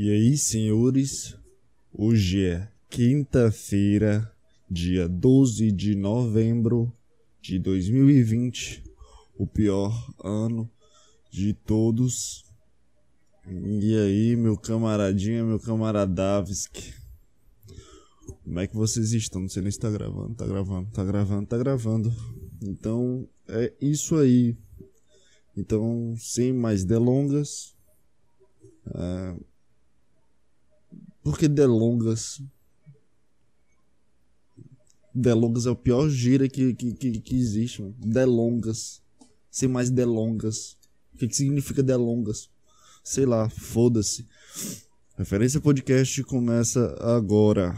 E aí, senhores, hoje é quinta-feira, dia 12 de novembro de 2020, o pior ano de todos. E aí, meu camaradinha, meu camaradavski, como é que vocês estão? Não sei nem se tá gravando, tá gravando, tá gravando, tá gravando. Então, é isso aí. Então, sem mais delongas. É... Por que delongas? Delongas é o pior gira que, que, que, que existe, mano. Delongas. Sem mais delongas. O que, que significa delongas? Sei lá, foda-se. Referência Podcast começa agora.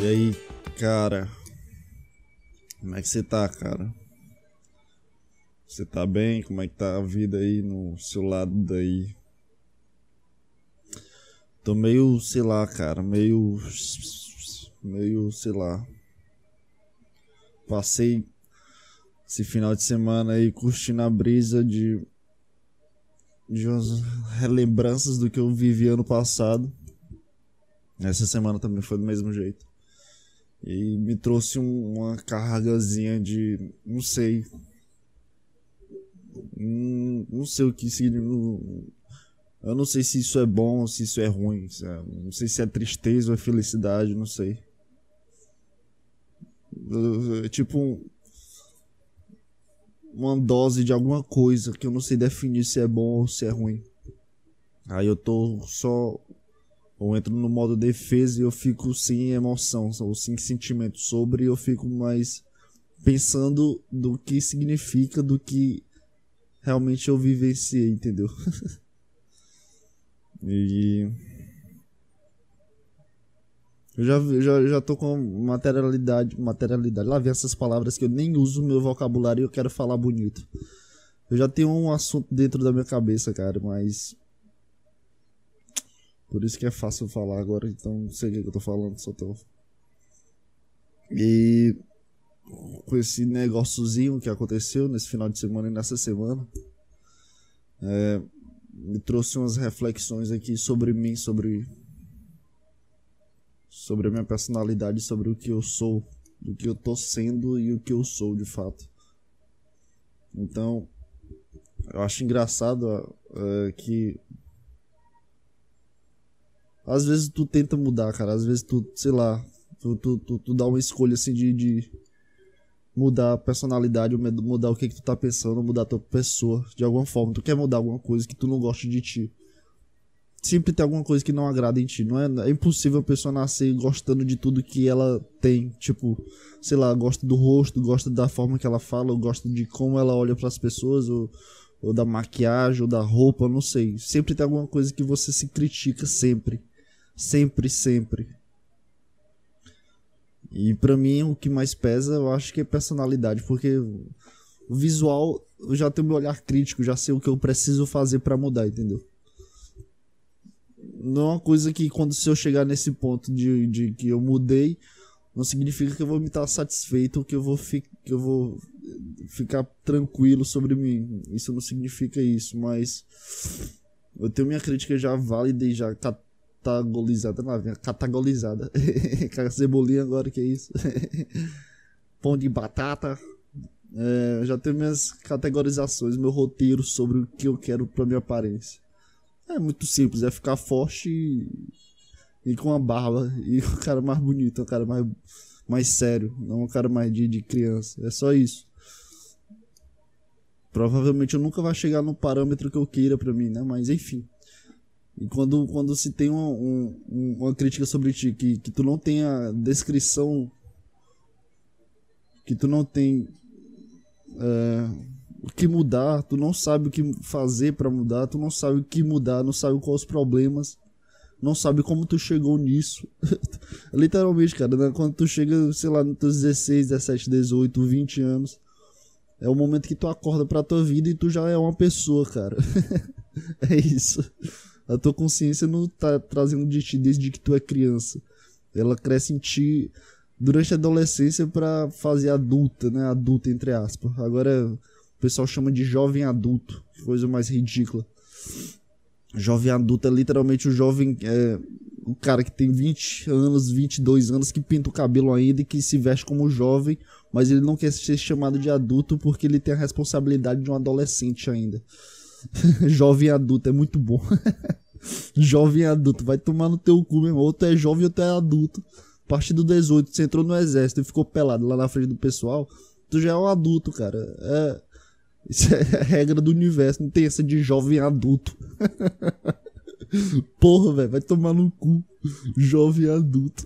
E aí, cara? Como é que você tá, cara? Você tá bem? Como é que tá a vida aí no seu lado daí? Tô meio, sei lá, cara, meio. meio, sei lá. Passei esse final de semana aí curtindo a brisa de. de umas relembranças do que eu vivi ano passado. Essa semana também foi do mesmo jeito. E me trouxe um, uma cargazinha de. não sei. Hum, não sei o que significa. Eu não sei se isso é bom ou se isso é ruim. Não sei se é tristeza ou é felicidade, não sei. É tipo uma dose de alguma coisa que eu não sei definir se é bom ou se é ruim. Aí eu tô só ou entro no modo defesa e eu fico sem emoção ou sem sentimento sobre, eu fico mais pensando do que significa, do que realmente eu vivenciei, entendeu? E. Eu já, já, já tô com materialidade. Materialidade. Lá vem essas palavras que eu nem uso meu vocabulário e eu quero falar bonito. Eu já tenho um assunto dentro da minha cabeça, cara, mas. Por isso que é fácil falar agora, então não sei o que eu tô falando, só tô. E. Com esse negóciozinho que aconteceu nesse final de semana e nessa semana. É, me trouxe umas reflexões aqui sobre mim, sobre sobre a minha personalidade, sobre o que eu sou, do que eu tô sendo e o que eu sou de fato. Então, eu acho engraçado uh, que às vezes tu tenta mudar, cara, às vezes tu, sei lá, tu, tu, tu, tu dá uma escolha assim de, de mudar a personalidade, mudar o que, que tu tá pensando, mudar a tua pessoa de alguma forma. Tu quer mudar alguma coisa que tu não gosta de ti. Sempre tem alguma coisa que não agrada em ti. Não é, é impossível a pessoa nascer gostando de tudo que ela tem. Tipo, sei lá, gosta do rosto, gosta da forma que ela fala, ou gosta de como ela olha para as pessoas, ou, ou da maquiagem, ou da roupa, não sei. Sempre tem alguma coisa que você se critica sempre. Sempre, sempre. E para mim o que mais pesa, eu acho que é personalidade, porque o visual eu já tenho meu olhar crítico, já sei o que eu preciso fazer para mudar, entendeu? Não é uma coisa que quando se eu chegar nesse ponto de, de que eu mudei, não significa que eu vou me estar satisfeito ou que eu vou, fi, que eu vou ficar tranquilo sobre mim. Isso não significa isso, mas eu tenho minha crítica já válida e já catagolizada na vinha. Catagolizada. Cebolinha agora, que é isso? Pão de batata. É, já tenho minhas categorizações, meu roteiro sobre o que eu quero pra minha aparência. É muito simples, é ficar forte e, e com a barba. E o cara mais bonito, o cara mais, mais sério, não o cara mais de, de criança. É só isso. Provavelmente eu nunca vai chegar no parâmetro que eu queira pra mim, né? Mas enfim. E quando, quando se tem uma, um, uma crítica sobre ti, que, que tu não tem a descrição, que tu não tem é, o que mudar, tu não sabe o que fazer para mudar, tu não sabe o que mudar, não sabe quais os problemas, não sabe como tu chegou nisso. Literalmente, cara, né? quando tu chega, sei lá, nos teus 16, 17, 18, 20 anos, é o momento que tu acorda pra tua vida e tu já é uma pessoa, cara. é isso. A tua consciência não tá trazendo de ti desde que tu é criança. Ela cresce em ti durante a adolescência pra fazer adulta, né? Adulta, entre aspas. Agora o pessoal chama de jovem adulto. Coisa mais ridícula. Jovem adulto é literalmente o jovem. É, o cara que tem 20 anos, 22 anos, que pinta o cabelo ainda e que se veste como jovem, mas ele não quer ser chamado de adulto porque ele tem a responsabilidade de um adolescente ainda. jovem adulto é muito bom. jovem adulto, vai tomar no teu cu, meu irmão. Ou tu é jovem ou tu é adulto. A partir do 18, você entrou no exército e ficou pelado lá na frente do pessoal, tu já é um adulto, cara. É, isso é a regra do universo, não tem essa de jovem adulto. Porra, velho, vai tomar no cu. Jovem adulto.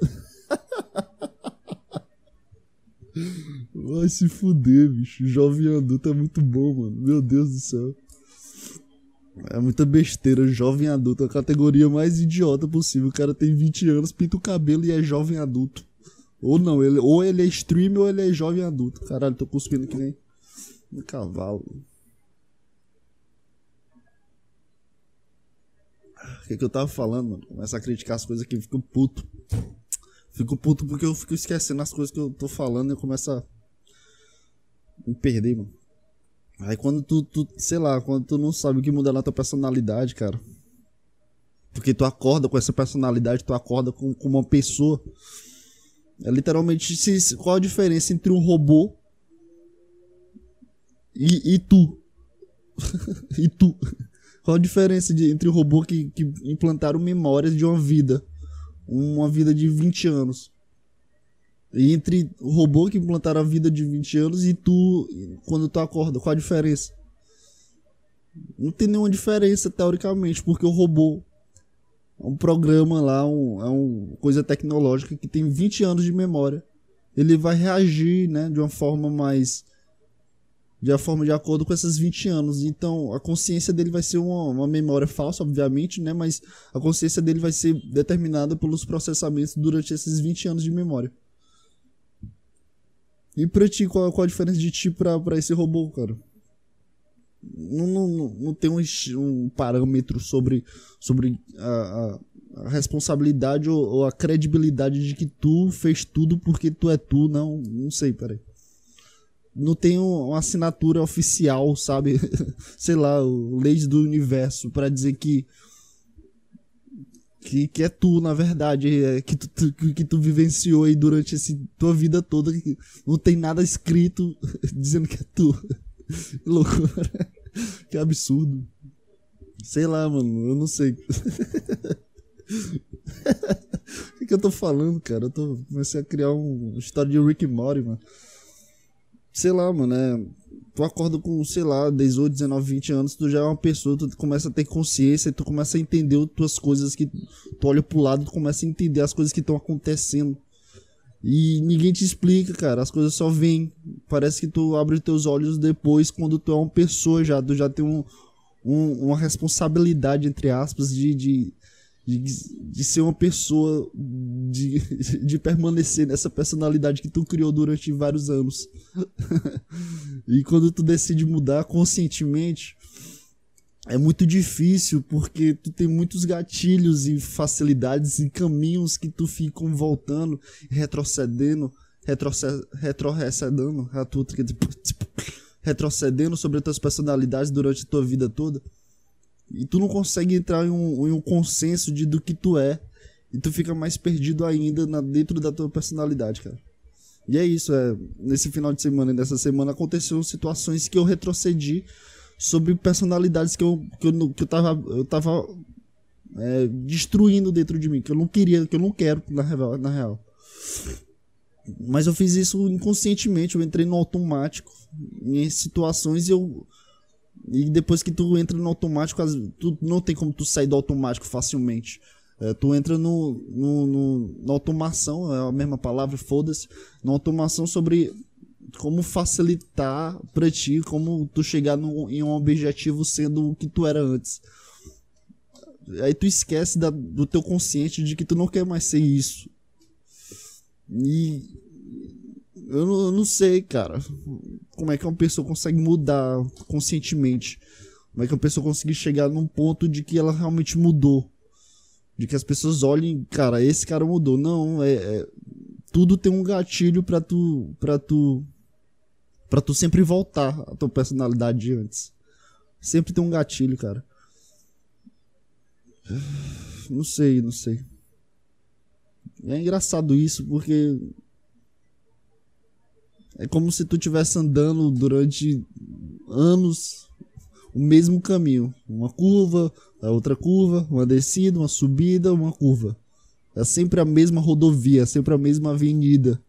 Vai se fuder, bicho. Jovem adulto é muito bom, mano. Meu Deus do céu. É muita besteira, jovem adulto, a categoria mais idiota possível. O cara tem 20 anos, pinta o cabelo e é jovem adulto. Ou não, ele, ou ele é streamer ou ele é jovem adulto. Caralho, tô cuspindo que nem um cavalo. O que, que eu tava falando, mano? Começa a criticar as coisas aqui, fico puto. Fico puto porque eu fico esquecendo as coisas que eu tô falando e eu começo a me perder, mano. Aí quando tu, tu, sei lá, quando tu não sabe o que mudar na tua personalidade, cara. Porque tu acorda com essa personalidade, tu acorda com, com uma pessoa. É literalmente se, qual a diferença entre um robô e, e tu? e tu? Qual a diferença de, entre o robô que, que implantaram memórias de uma vida? Uma vida de 20 anos. Entre o robô que implantaram a vida de 20 anos e tu, quando tu acorda, qual a diferença? Não tem nenhuma diferença, teoricamente, porque o robô é um programa lá, um, é uma coisa tecnológica que tem 20 anos de memória. Ele vai reagir né, de uma forma mais de uma forma de acordo com esses 20 anos. Então, a consciência dele vai ser uma, uma memória falsa, obviamente, né? Mas a consciência dele vai ser determinada pelos processamentos durante esses 20 anos de memória. E pra ti, qual, qual a diferença de ti pra, pra esse robô, cara? Não, não, não tem um, um parâmetro sobre, sobre a, a, a responsabilidade ou, ou, a credibilidade de que tu fez tudo porque tu é tu, não, não sei, peraí não tem uma assinatura oficial, sabe? Sei lá, leis do universo para dizer que, que que é tu, na verdade, é, que tu, tu, que tu vivenciou aí durante esse tua vida toda, que não tem nada escrito dizendo que é tu. Que loucura. Que absurdo. Sei lá, mano, eu não sei. o que, que eu tô falando, cara? Eu tô comecei a criar um, uma história de Rick Morty, mano sei lá, mano, é, tu acorda com, sei lá, 18, 19, 20 anos, tu já é uma pessoa, tu começa a ter consciência, tu começa a entender as tuas coisas que tu olha pro lado, tu começa a entender as coisas que estão acontecendo. E ninguém te explica, cara, as coisas só vêm. Parece que tu abre teus olhos depois, quando tu é uma pessoa já, tu já tem um, um uma responsabilidade, entre aspas, de, de de, de ser uma pessoa, de, de permanecer nessa personalidade que tu criou durante vários anos. e quando tu decide mudar conscientemente, é muito difícil porque tu tem muitos gatilhos e facilidades e caminhos que tu ficam voltando, retrocedendo, retrocedendo, retrocedendo sobre as tuas personalidades durante a tua vida toda. E tu não consegue entrar em um, em um consenso de do que tu é. E tu fica mais perdido ainda na, dentro da tua personalidade, cara. E é isso, é. Nesse final de semana e nessa semana aconteceram situações que eu retrocedi sobre personalidades que eu, que eu, que eu tava, eu tava é, destruindo dentro de mim, que eu não queria, que eu não quero, na real, na real. Mas eu fiz isso inconscientemente, eu entrei no automático em situações e eu e depois que tu entra no automático, tu não tem como tu sair do automático facilmente. É, tu entra no, no, no, na automação, é a mesma palavra, foda-se, na automação sobre como facilitar pra ti, como tu chegar no, em um objetivo sendo o que tu era antes. Aí tu esquece da, do teu consciente de que tu não quer mais ser isso. E eu não, eu não sei, cara. Como é que uma pessoa consegue mudar conscientemente? Como é que uma pessoa consegue chegar num ponto de que ela realmente mudou? De que as pessoas olhem, cara, esse cara mudou. Não, é. é tudo tem um gatilho pra tu. pra tu. pra tu sempre voltar à tua personalidade de antes. Sempre tem um gatilho, cara. Não sei, não sei. É engraçado isso porque é como se tu estivesse andando durante anos o mesmo caminho, uma curva, a outra curva, uma descida, uma subida, uma curva. É sempre a mesma rodovia, sempre a mesma avenida.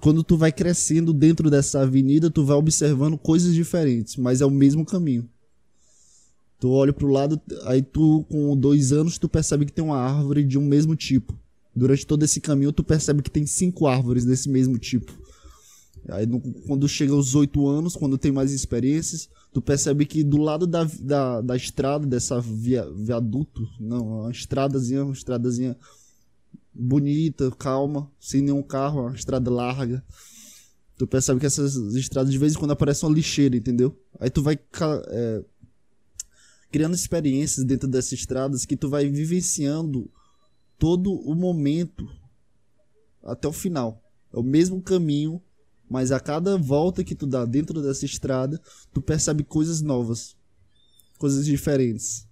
Quando tu vai crescendo dentro dessa avenida, tu vai observando coisas diferentes, mas é o mesmo caminho. Tu olha pro lado, aí tu, com dois anos, tu percebe que tem uma árvore de um mesmo tipo. Durante todo esse caminho, tu percebe que tem cinco árvores desse mesmo tipo. Aí no, quando chega aos oito anos, quando tem mais experiências, tu percebe que do lado da, da, da estrada, dessa via, viaduto, não, uma estradazinha, uma estradazinha bonita, calma, sem nenhum carro, uma estrada larga. Tu percebe que essas estradas de vez em quando aparece uma lixeira, entendeu? Aí tu vai é, criando experiências dentro dessas estradas que tu vai vivenciando todo o momento até o final. É o mesmo caminho, mas a cada volta que tu dá dentro dessa estrada, tu percebe coisas novas, coisas diferentes.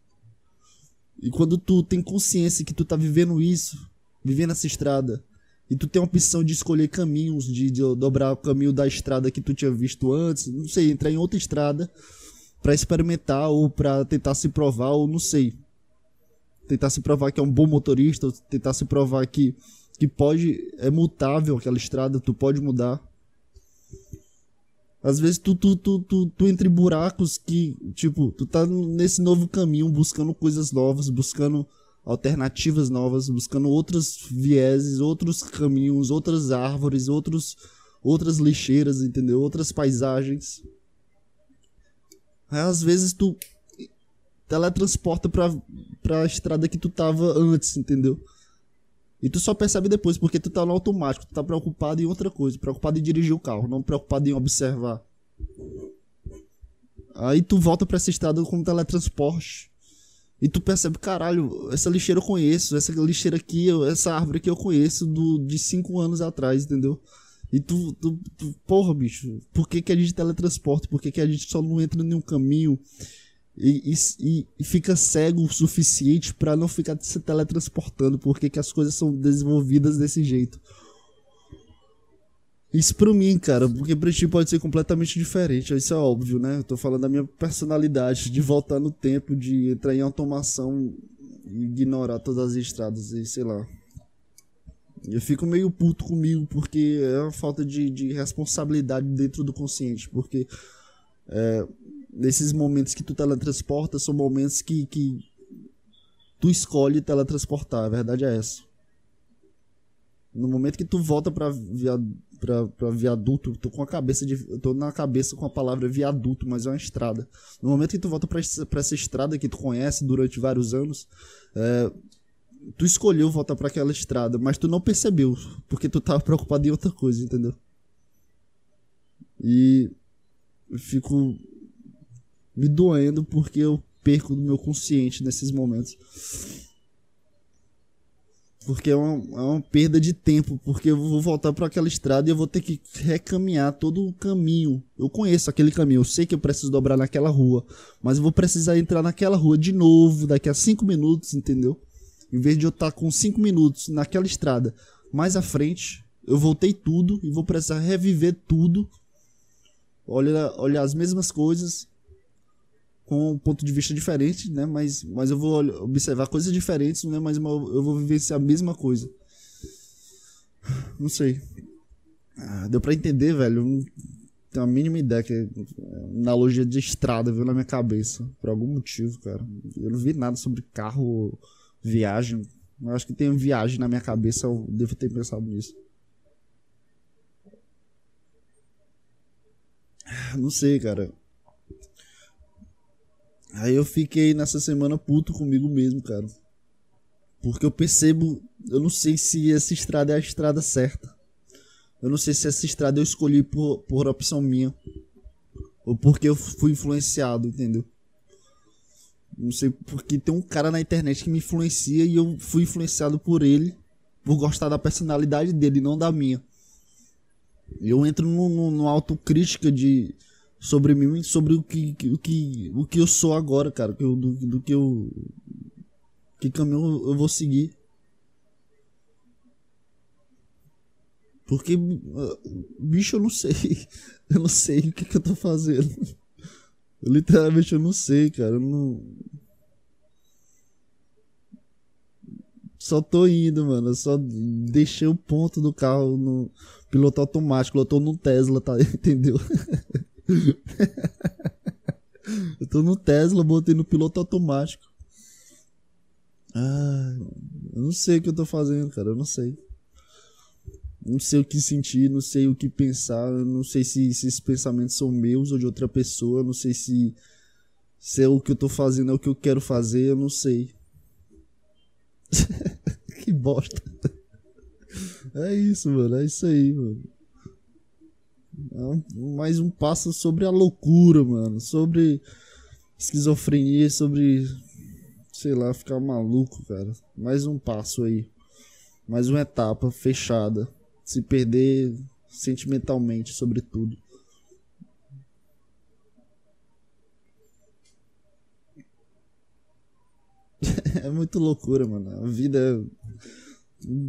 E quando tu tem consciência que tu tá vivendo isso, vivendo essa estrada, e tu tem a opção de escolher caminhos, de, de dobrar o caminho da estrada que tu tinha visto antes, não sei, entrar em outra estrada, para experimentar ou para tentar se provar ou não sei. Tentar se provar que é um bom motorista, ou tentar se provar que que pode é mutável aquela estrada, tu pode mudar. Às vezes tu, tu, tu, tu, tu entre buracos que, tipo, tu tá nesse novo caminho buscando coisas novas, buscando alternativas novas, buscando outros vieses, outros caminhos, outras árvores, outros, outras lixeiras, entendeu? Outras paisagens. Aí, às vezes tu teletransporta pra, pra estrada que tu tava antes, entendeu? E tu só percebe depois, porque tu tá no automático, tu tá preocupado em outra coisa, preocupado em dirigir o carro, não preocupado em observar. Aí tu volta pra essa estrada com teletransporte. E tu percebe, caralho, essa lixeira eu conheço, essa lixeira aqui, essa árvore aqui eu conheço do, de cinco anos atrás, entendeu? E tu, tu, tu, porra, bicho, por que, que a gente teletransporta? Por que, que a gente só não entra em nenhum caminho e, e, e fica cego o suficiente para não ficar se teletransportando? Por que, que as coisas são desenvolvidas desse jeito? Isso pra mim, cara, porque pra ti pode ser completamente diferente, isso é óbvio, né? Eu tô falando da minha personalidade, de voltar no tempo, de entrar em automação e ignorar todas as estradas e sei lá. Eu fico meio puto comigo porque é uma falta de, de responsabilidade dentro do consciente. Porque é, nesses momentos que tu teletransporta são momentos que, que tu escolhe teletransportar. A verdade é essa. No momento que tu volta pra, via, pra, pra viaduto, tô com a cabeça de. Tô na cabeça com a palavra viaduto, mas é uma estrada. No momento que tu volta pra, pra essa estrada que tu conhece durante vários anos, é, tu escolheu voltar para aquela estrada, mas tu não percebeu, porque tu tava preocupado em outra coisa, entendeu? E fico me doendo porque eu perco do meu consciente nesses momentos. Porque é uma, é uma perda de tempo, porque eu vou voltar para aquela estrada e eu vou ter que recaminhar todo o caminho. Eu conheço aquele caminho, eu sei que eu preciso dobrar naquela rua, mas eu vou precisar entrar naquela rua de novo daqui a cinco minutos, entendeu? Em vez de eu estar com 5 minutos naquela estrada mais à frente, eu voltei tudo e vou precisar reviver tudo. Olha, olhar as mesmas coisas com um ponto de vista diferente, né? Mas, mas eu vou observar coisas diferentes, né? Mas eu vou vivenciar a mesma coisa. Não sei. Ah, deu pra entender, velho. Não tenho a mínima ideia que é analogia de estrada veio na minha cabeça. Por algum motivo, cara. Eu não vi nada sobre carro viagem. Eu acho que tem viagem na minha cabeça, eu devo ter pensado nisso. Não sei, cara. Aí eu fiquei nessa semana puto comigo mesmo, cara. Porque eu percebo, eu não sei se essa estrada é a estrada certa. Eu não sei se essa estrada eu escolhi por, por opção minha. Ou porque eu fui influenciado, entendeu? Não sei porque tem um cara na internet que me influencia e eu fui influenciado por ele vou gostar da personalidade dele, não da minha. Eu entro no autocrítica de sobre mim, sobre o que, o que, o que eu sou agora, cara, do, do que eu que caminho eu vou seguir. Porque, bicho, eu não sei. Eu não sei o que, que eu tô fazendo. Eu, literalmente eu não sei, cara. Eu não. Só tô indo, mano. Eu só deixei o ponto do carro no piloto automático. Eu tô no Tesla, tá? Entendeu? eu tô no Tesla, botei no piloto automático. Ah, eu não sei o que eu tô fazendo, cara. Eu não sei. Não sei o que sentir, não sei o que pensar, não sei se, se esses pensamentos são meus ou de outra pessoa, não sei se, se é o que eu tô fazendo é o que eu quero fazer, eu não sei. que bosta. É isso, mano, é isso aí, mano. É mais um passo sobre a loucura, mano. Sobre esquizofrenia, sobre. Sei lá, ficar maluco, cara. Mais um passo aí. Mais uma etapa fechada se perder sentimentalmente, sobretudo. é muito loucura, mano. A vida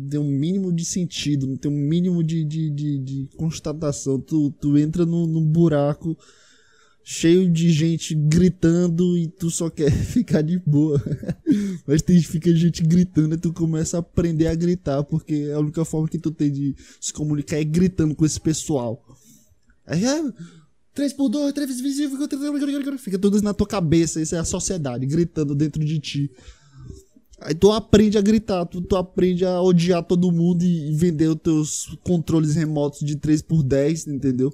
tem um mínimo de sentido, não tem um mínimo de, de, de, de constatação. Tu, tu entra num, num buraco cheio de gente gritando e tu só quer ficar de boa. Mas tem fica gente gritando e tu começa a aprender a gritar, porque a única forma que tu tem de se comunicar é gritando com esse pessoal. Aí é 3 por 2, 3 visível, fica tudo na tua cabeça, isso é a sociedade gritando dentro de ti. Aí tu aprende a gritar, tu, tu aprende a odiar todo mundo e, vender os teus controles remotos de 3 por 10, entendeu?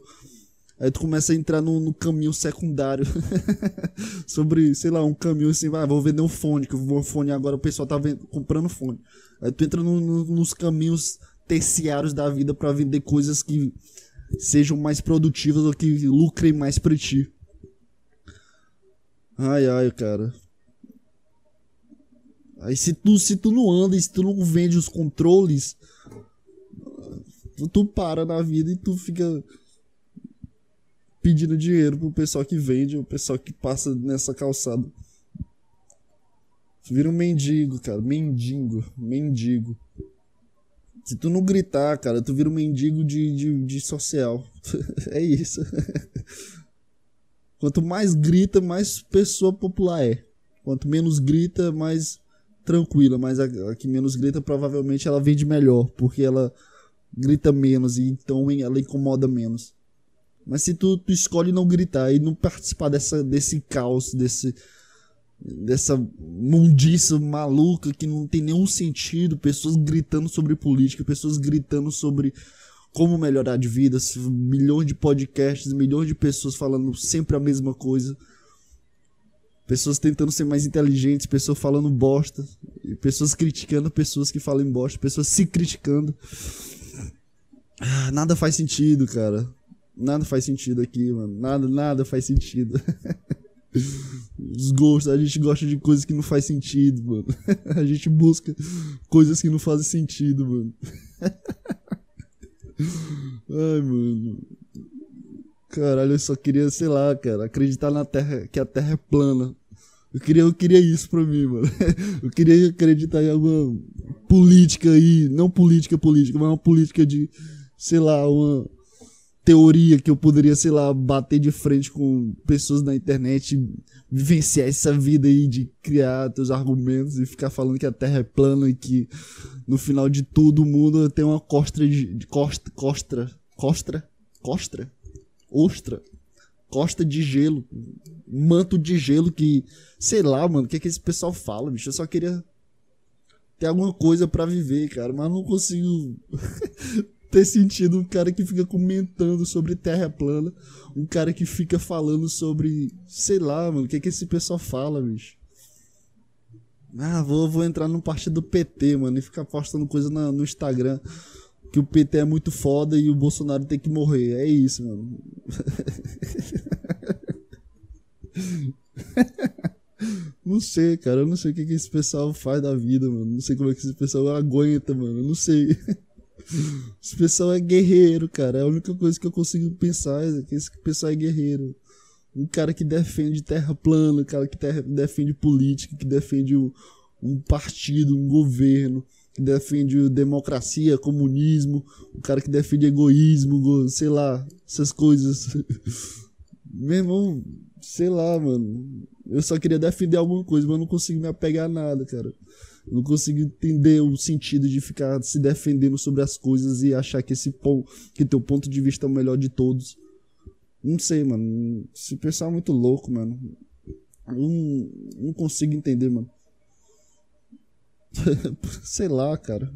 Aí tu começa a entrar no, no caminho secundário. Sobre, sei lá, um caminho assim, vai, vou vender um fone, que eu vou um fone agora, o pessoal tá vendo, comprando fone. Aí tu entra no, no, nos caminhos terciários da vida para vender coisas que sejam mais produtivas ou que lucrem mais pra ti. Ai, ai, cara. Aí se tu, se tu não anda se tu não vende os controles, tu, tu para na vida e tu fica pedindo dinheiro pro pessoal que vende, o pessoal que passa nessa calçada. Tu vira um mendigo, cara. Mendigo. Mendigo. Se tu não gritar, cara, tu vira um mendigo de, de, de social. é isso. Quanto mais grita, mais pessoa popular é. Quanto menos grita, mais tranquila. Mas a, a que menos grita, provavelmente ela vende melhor. Porque ela grita menos e então ela incomoda menos. Mas se tu, tu escolhe não gritar e não participar dessa, desse caos, desse, dessa mundiça maluca que não tem nenhum sentido, pessoas gritando sobre política, pessoas gritando sobre como melhorar de vida, milhões de podcasts, milhões de pessoas falando sempre a mesma coisa. Pessoas tentando ser mais inteligentes, pessoas falando bosta, pessoas criticando pessoas que falam bosta, pessoas se criticando. Ah, nada faz sentido, cara. Nada faz sentido aqui, mano. Nada, nada faz sentido. Os gostos, a gente gosta de coisas que não faz sentido, mano. A gente busca coisas que não fazem sentido, mano. Ai, mano. Caralho, eu só queria, sei lá, cara, acreditar na Terra, que a Terra é plana. Eu queria, eu queria isso pra mim, mano. Eu queria acreditar em alguma política aí, não política política, mas uma política de, sei lá, uma teoria que eu poderia, sei lá, bater de frente com pessoas na internet, vivenciar essa vida aí de criar teus argumentos e ficar falando que a Terra é plana e que no final de tudo o mundo tem uma costra de, de costa, costra, costra, costra, ostra, costa de gelo, manto de gelo que, sei lá, mano, o que é que esse pessoal fala, bicho? Eu só queria ter alguma coisa para viver, cara, mas não consigo ter sentido um cara que fica comentando sobre terra plana, um cara que fica falando sobre, sei lá, mano, o que é que esse pessoal fala, bicho. Ah, vou, vou entrar no partido do PT, mano, e ficar postando coisa na, no Instagram que o PT é muito foda e o Bolsonaro tem que morrer. É isso, mano. Não sei, cara. Eu não sei o que, esse pessoal faz da vida, mano. Não sei como é que esse pessoal aguenta, mano. Eu não sei. Esse pessoal é guerreiro, cara. É a única coisa que eu consigo pensar é que esse pessoal é guerreiro. Um cara que defende terra plana, um cara que defende política, que defende um, um partido, um governo, que defende democracia, comunismo, um cara que defende egoísmo, sei lá, essas coisas. Meu irmão, sei lá, mano. Eu só queria defender alguma coisa, mas não consigo me apegar a nada, cara. Eu não consigo entender o sentido de ficar se defendendo sobre as coisas e achar que esse ponto, que teu ponto de vista é o melhor de todos. Não sei, mano. Se pensar muito louco, mano. Eu não, não consigo entender, mano. sei lá, cara.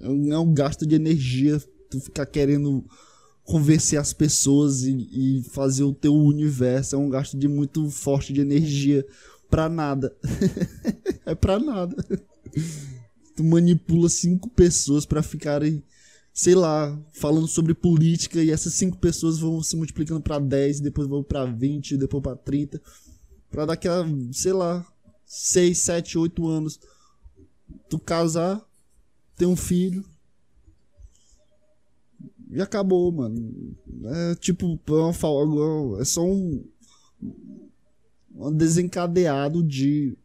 É um, é um gasto de energia tu ficar querendo convencer as pessoas e, e, fazer o teu universo. É um gasto de muito forte de energia pra nada. é pra nada. Tu manipula cinco pessoas para ficarem, sei lá, falando sobre política e essas cinco pessoas vão se multiplicando para 10, depois vão para 20, depois para 30, para daqui a, sei lá, 6, 7, 8 anos tu casar, ter um filho, e acabou, mano. É tipo, é, só um, um desencadeado de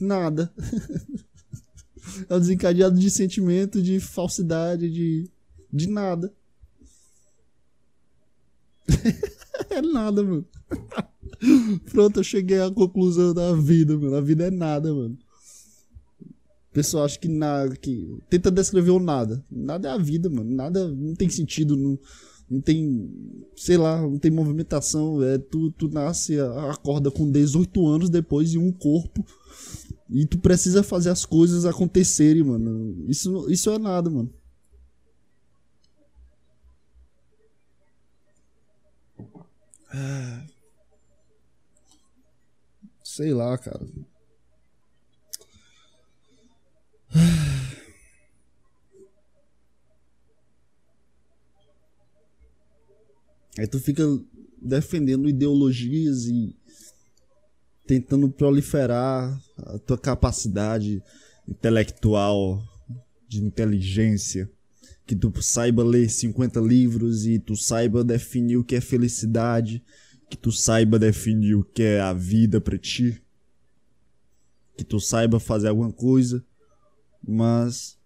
nada. é um desencadeado de sentimento, de falsidade, de, de nada. é nada, mano. Pronto, eu cheguei à conclusão da vida, mano. A vida é nada, mano. O pessoal acha que nada. Que... Tenta descrever o nada. Nada é a vida, mano. Nada não tem sentido. Não, não tem. Sei lá, não tem movimentação. É, tu, tu nasce, acorda com 18 anos depois em um corpo. E tu precisa fazer as coisas acontecerem, mano. Isso, isso é nada, mano. Sei lá, cara. Aí tu fica defendendo ideologias e tentando proliferar a tua capacidade intelectual, de inteligência, que tu saiba ler 50 livros e tu saiba definir o que é felicidade, que tu saiba definir o que é a vida para ti, que tu saiba fazer alguma coisa mas.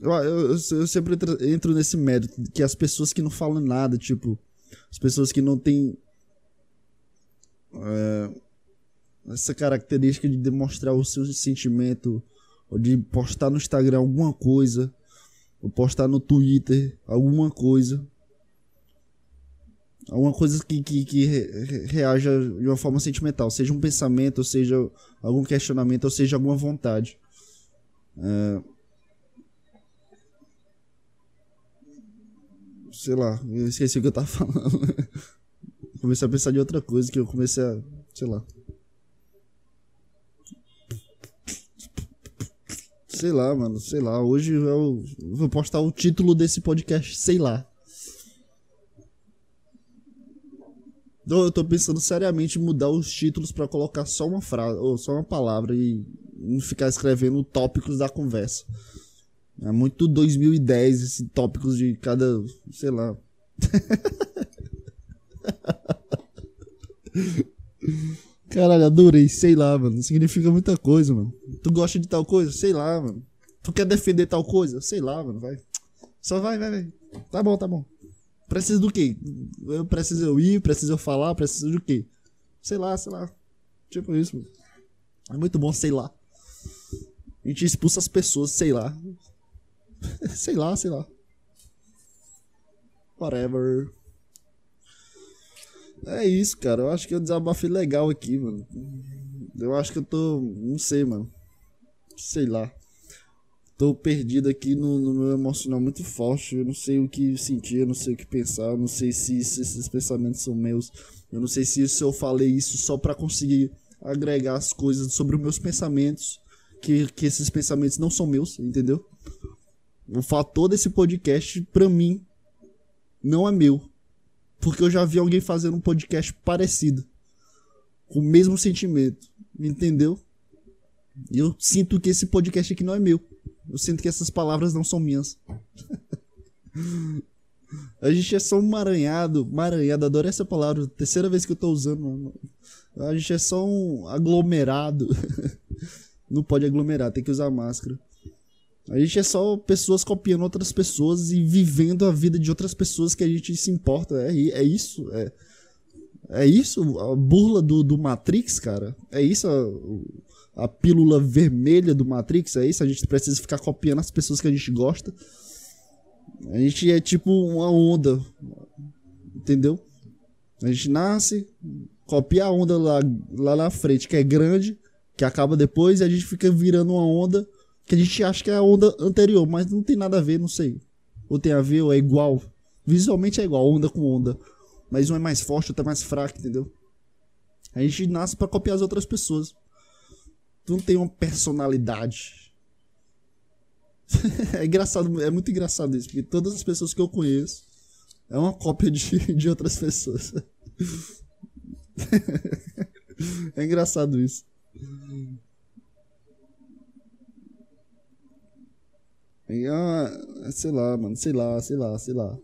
Eu, eu, eu sempre entro nesse mérito que as pessoas que não falam nada, tipo. As pessoas que não têm. É, essa característica de demonstrar o seu sentimento, ou de postar no Instagram alguma coisa, ou postar no Twitter alguma coisa. Alguma coisa que, que, que reaja de uma forma sentimental, seja um pensamento, ou seja algum questionamento, ou seja alguma vontade. É... Sei lá, eu esqueci o que eu tava falando. comecei a pensar de outra coisa que eu comecei a. Sei lá. Sei lá, mano, sei lá. Hoje eu vou postar o título desse podcast, sei lá. Eu tô pensando seriamente em mudar os títulos para colocar só uma frase, ou só uma palavra e não ficar escrevendo tópicos da conversa. É muito 2010 esse tópicos de cada, sei lá. Caralho, adorei, sei lá, mano. Significa muita coisa, mano. Tu gosta de tal coisa? Sei lá, mano. Tu quer defender tal coisa? Sei lá, mano, vai. Só vai, vai, vai. Tá bom, tá bom. Precisa do quê? Eu preciso eu ir, preciso eu falar, preciso do quê? Sei lá, sei lá. Tipo isso, mano. É muito bom, sei lá. A gente expulsa as pessoas, sei lá. sei lá, sei lá. Whatever. É isso, cara. Eu acho que eu desabafei legal aqui, mano. Eu acho que eu tô. Não sei, mano. Sei lá. Tô perdido aqui no, no meu emocional muito forte. Eu não sei o que sentir, eu não sei o que pensar. Eu não sei se, se esses pensamentos são meus. Eu não sei se, eu falei isso só para conseguir agregar as coisas sobre os meus pensamentos que, que esses pensamentos não são meus, entendeu? O fator desse podcast, pra mim, não é meu. Porque eu já vi alguém fazendo um podcast parecido. com o mesmo sentimento. Entendeu? E eu sinto que esse podcast aqui não é meu. Eu sinto que essas palavras não são minhas. A gente é só um maranhado. Maranhado, adoro essa palavra. Terceira vez que eu tô usando. A gente é só um aglomerado. Não pode aglomerar, tem que usar máscara. A gente é só pessoas copiando outras pessoas e vivendo a vida de outras pessoas que a gente se importa. É, é isso. É, é isso a burla do, do Matrix, cara. É isso a, a pílula vermelha do Matrix. É isso. A gente precisa ficar copiando as pessoas que a gente gosta. A gente é tipo uma onda. Entendeu? A gente nasce, copia a onda lá, lá na frente, que é grande, que acaba depois, e a gente fica virando uma onda que a gente acha que é a onda anterior, mas não tem nada a ver, não sei. Ou tem a ver, ou é igual. Visualmente é igual, onda com onda. Mas um é mais forte, outro é mais fraco, entendeu? A gente nasce para copiar as outras pessoas. Tu não tem uma personalidade. é engraçado, é muito engraçado isso, porque todas as pessoas que eu conheço é uma cópia de, de outras pessoas. é engraçado isso. Ah, sei lá, mano, sei lá, sei lá, sei lá.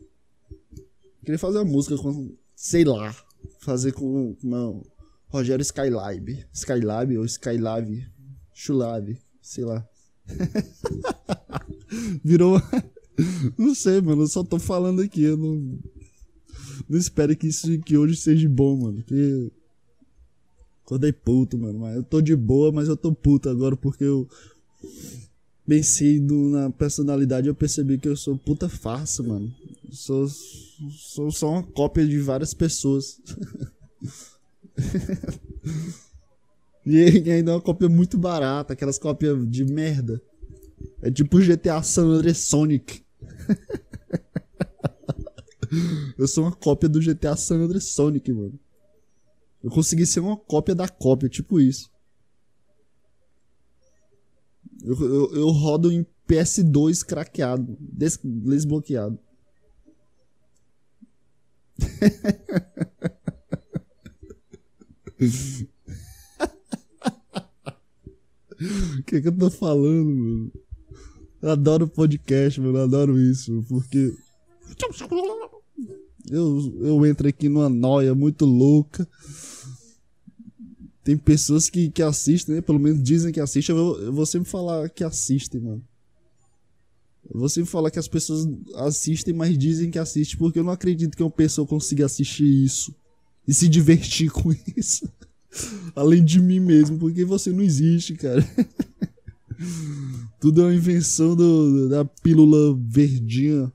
Queria fazer uma música com, sei lá, fazer com, meu Rogério Skylab. Skylab ou Skylab, Chulab, sei lá. Virou. Não sei, mano. Eu só tô falando aqui. Eu não. Não espero que isso que hoje seja bom, mano. Porque. Acordei puto, mano. Mas eu tô de boa, mas eu tô puto agora porque eu. Pensei no, na personalidade eu percebi que eu sou puta farsa, mano. sou, sou só uma cópia de várias pessoas. e ainda é uma cópia muito barata, aquelas cópias de merda. É tipo GTA San Andreas Sonic. eu sou uma cópia do GTA San Andreas Sonic, mano. Eu consegui ser uma cópia da cópia, tipo isso. Eu, eu, eu rodo em PS2 craqueado, des desbloqueado. O que, que eu tô falando, mano? Eu adoro podcast, mano. Eu adoro isso. Porque. Eu, eu entro aqui numa noia muito louca. Tem pessoas que, que assistem, né? Pelo menos dizem que assistem. Eu eu vou sempre falar que assistem, mano. Eu vou sempre falar que as pessoas assistem, mas dizem que assistem, porque eu não acredito que uma pessoa consiga assistir isso e se divertir com isso. Além de mim mesmo, porque você não existe, cara. Tudo é uma invenção do, da pílula verdinha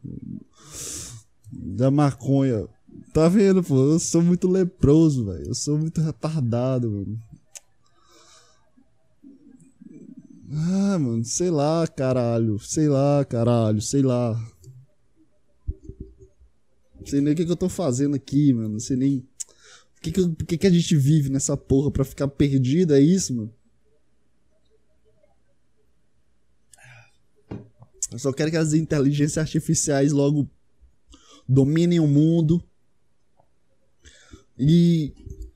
da maconha. Tá vendo, pô? Eu sou muito leproso, velho. Eu sou muito retardado, mano. Ah, mano, sei lá, caralho. Sei lá, caralho, sei lá. Sei nem o que, que eu tô fazendo aqui, mano. Sei nem. Que, que, que, a gente vive nessa porra pra ficar perdido? É isso, mano? Eu só quero que as inteligências artificiais logo dominem o mundo e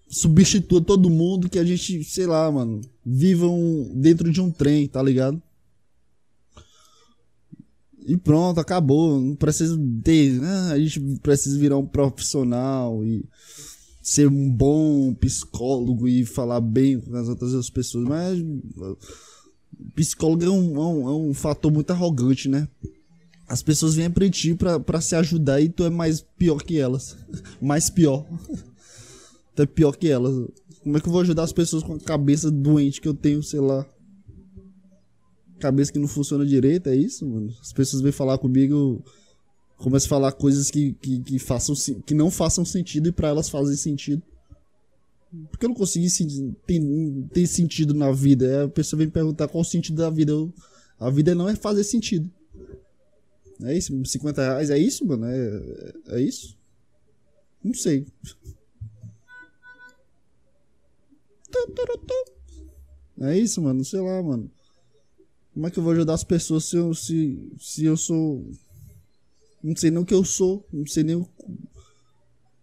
substitua todo mundo que a gente, sei lá, mano, vivam dentro de um trem, tá ligado? E pronto, acabou. Não precisa ter. Ah, a gente precisa virar um profissional e ser um bom psicólogo e falar bem com as outras pessoas. Mas psicólogo é um, é um, é um fator muito arrogante, né? As pessoas vêm pra ti pra, pra se ajudar e tu é mais pior que elas. mais pior. tu é pior que elas. Como é que eu vou ajudar as pessoas com a cabeça doente que eu tenho, sei lá? Cabeça que não funciona direito, é isso, mano? As pessoas vêm falar comigo, começam a falar coisas que, que, que, façam, que não façam sentido e para elas fazem sentido. Porque eu não consegui ter, ter sentido na vida. Aí a pessoa vem me perguntar qual o sentido da vida. Eu, a vida não é fazer sentido. É isso? 50 reais é isso, mano? É, é isso? Não sei. É isso, mano? Sei lá, mano. Como é que eu vou ajudar as pessoas se eu, se, se eu sou. Não sei nem o que eu sou. Não sei nem o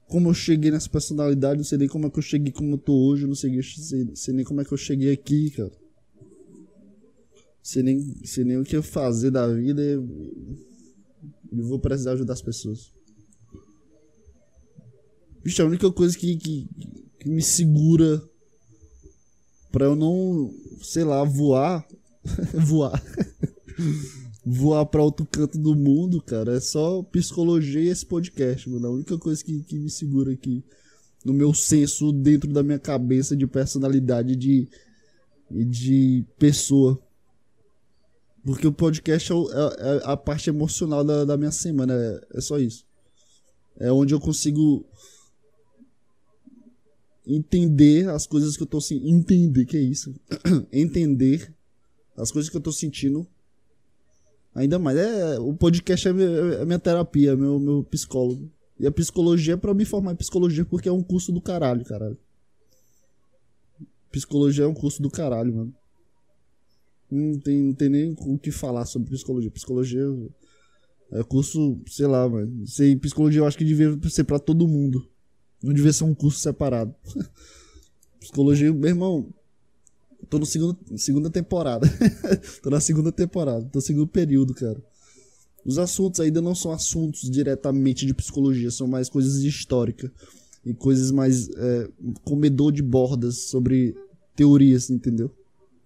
como eu cheguei nessa personalidade, não sei nem como é que eu cheguei como eu tô hoje, não sei, sei, sei nem como é que eu cheguei aqui, cara. Sei nem, sei nem o que eu fazer da vida e eu vou precisar ajudar as pessoas. Bicho, a única coisa que, que, que me segura pra eu não, sei lá, voar. voar. Voar pra outro canto do mundo, cara, é só psicologia e esse podcast, mano. A única coisa que, que me segura aqui no meu senso dentro da minha cabeça de personalidade de, de pessoa. Porque o podcast é, é, é a parte emocional da, da minha semana, é, é só isso. É onde eu consigo entender as coisas que eu tô sentindo. Entender, que é isso? entender as coisas que eu tô sentindo Ainda mais. É, o podcast é, minha, é minha terapia, é meu, meu psicólogo. E a psicologia é pra me formar em psicologia porque é um curso do caralho, caralho. Psicologia é um curso do caralho, mano. Não tem, não tem nem o que falar sobre psicologia. Psicologia é curso, sei lá, mano. Sei, psicologia eu acho que devia ser pra todo mundo. Não devia ser um curso separado. psicologia, meu irmão, Tô no segundo, segunda temporada. tô na segunda temporada, tô no segundo período, cara. Os assuntos ainda não são assuntos diretamente de psicologia, são mais coisas de histórica e coisas mais é, comedor de bordas sobre teorias, entendeu?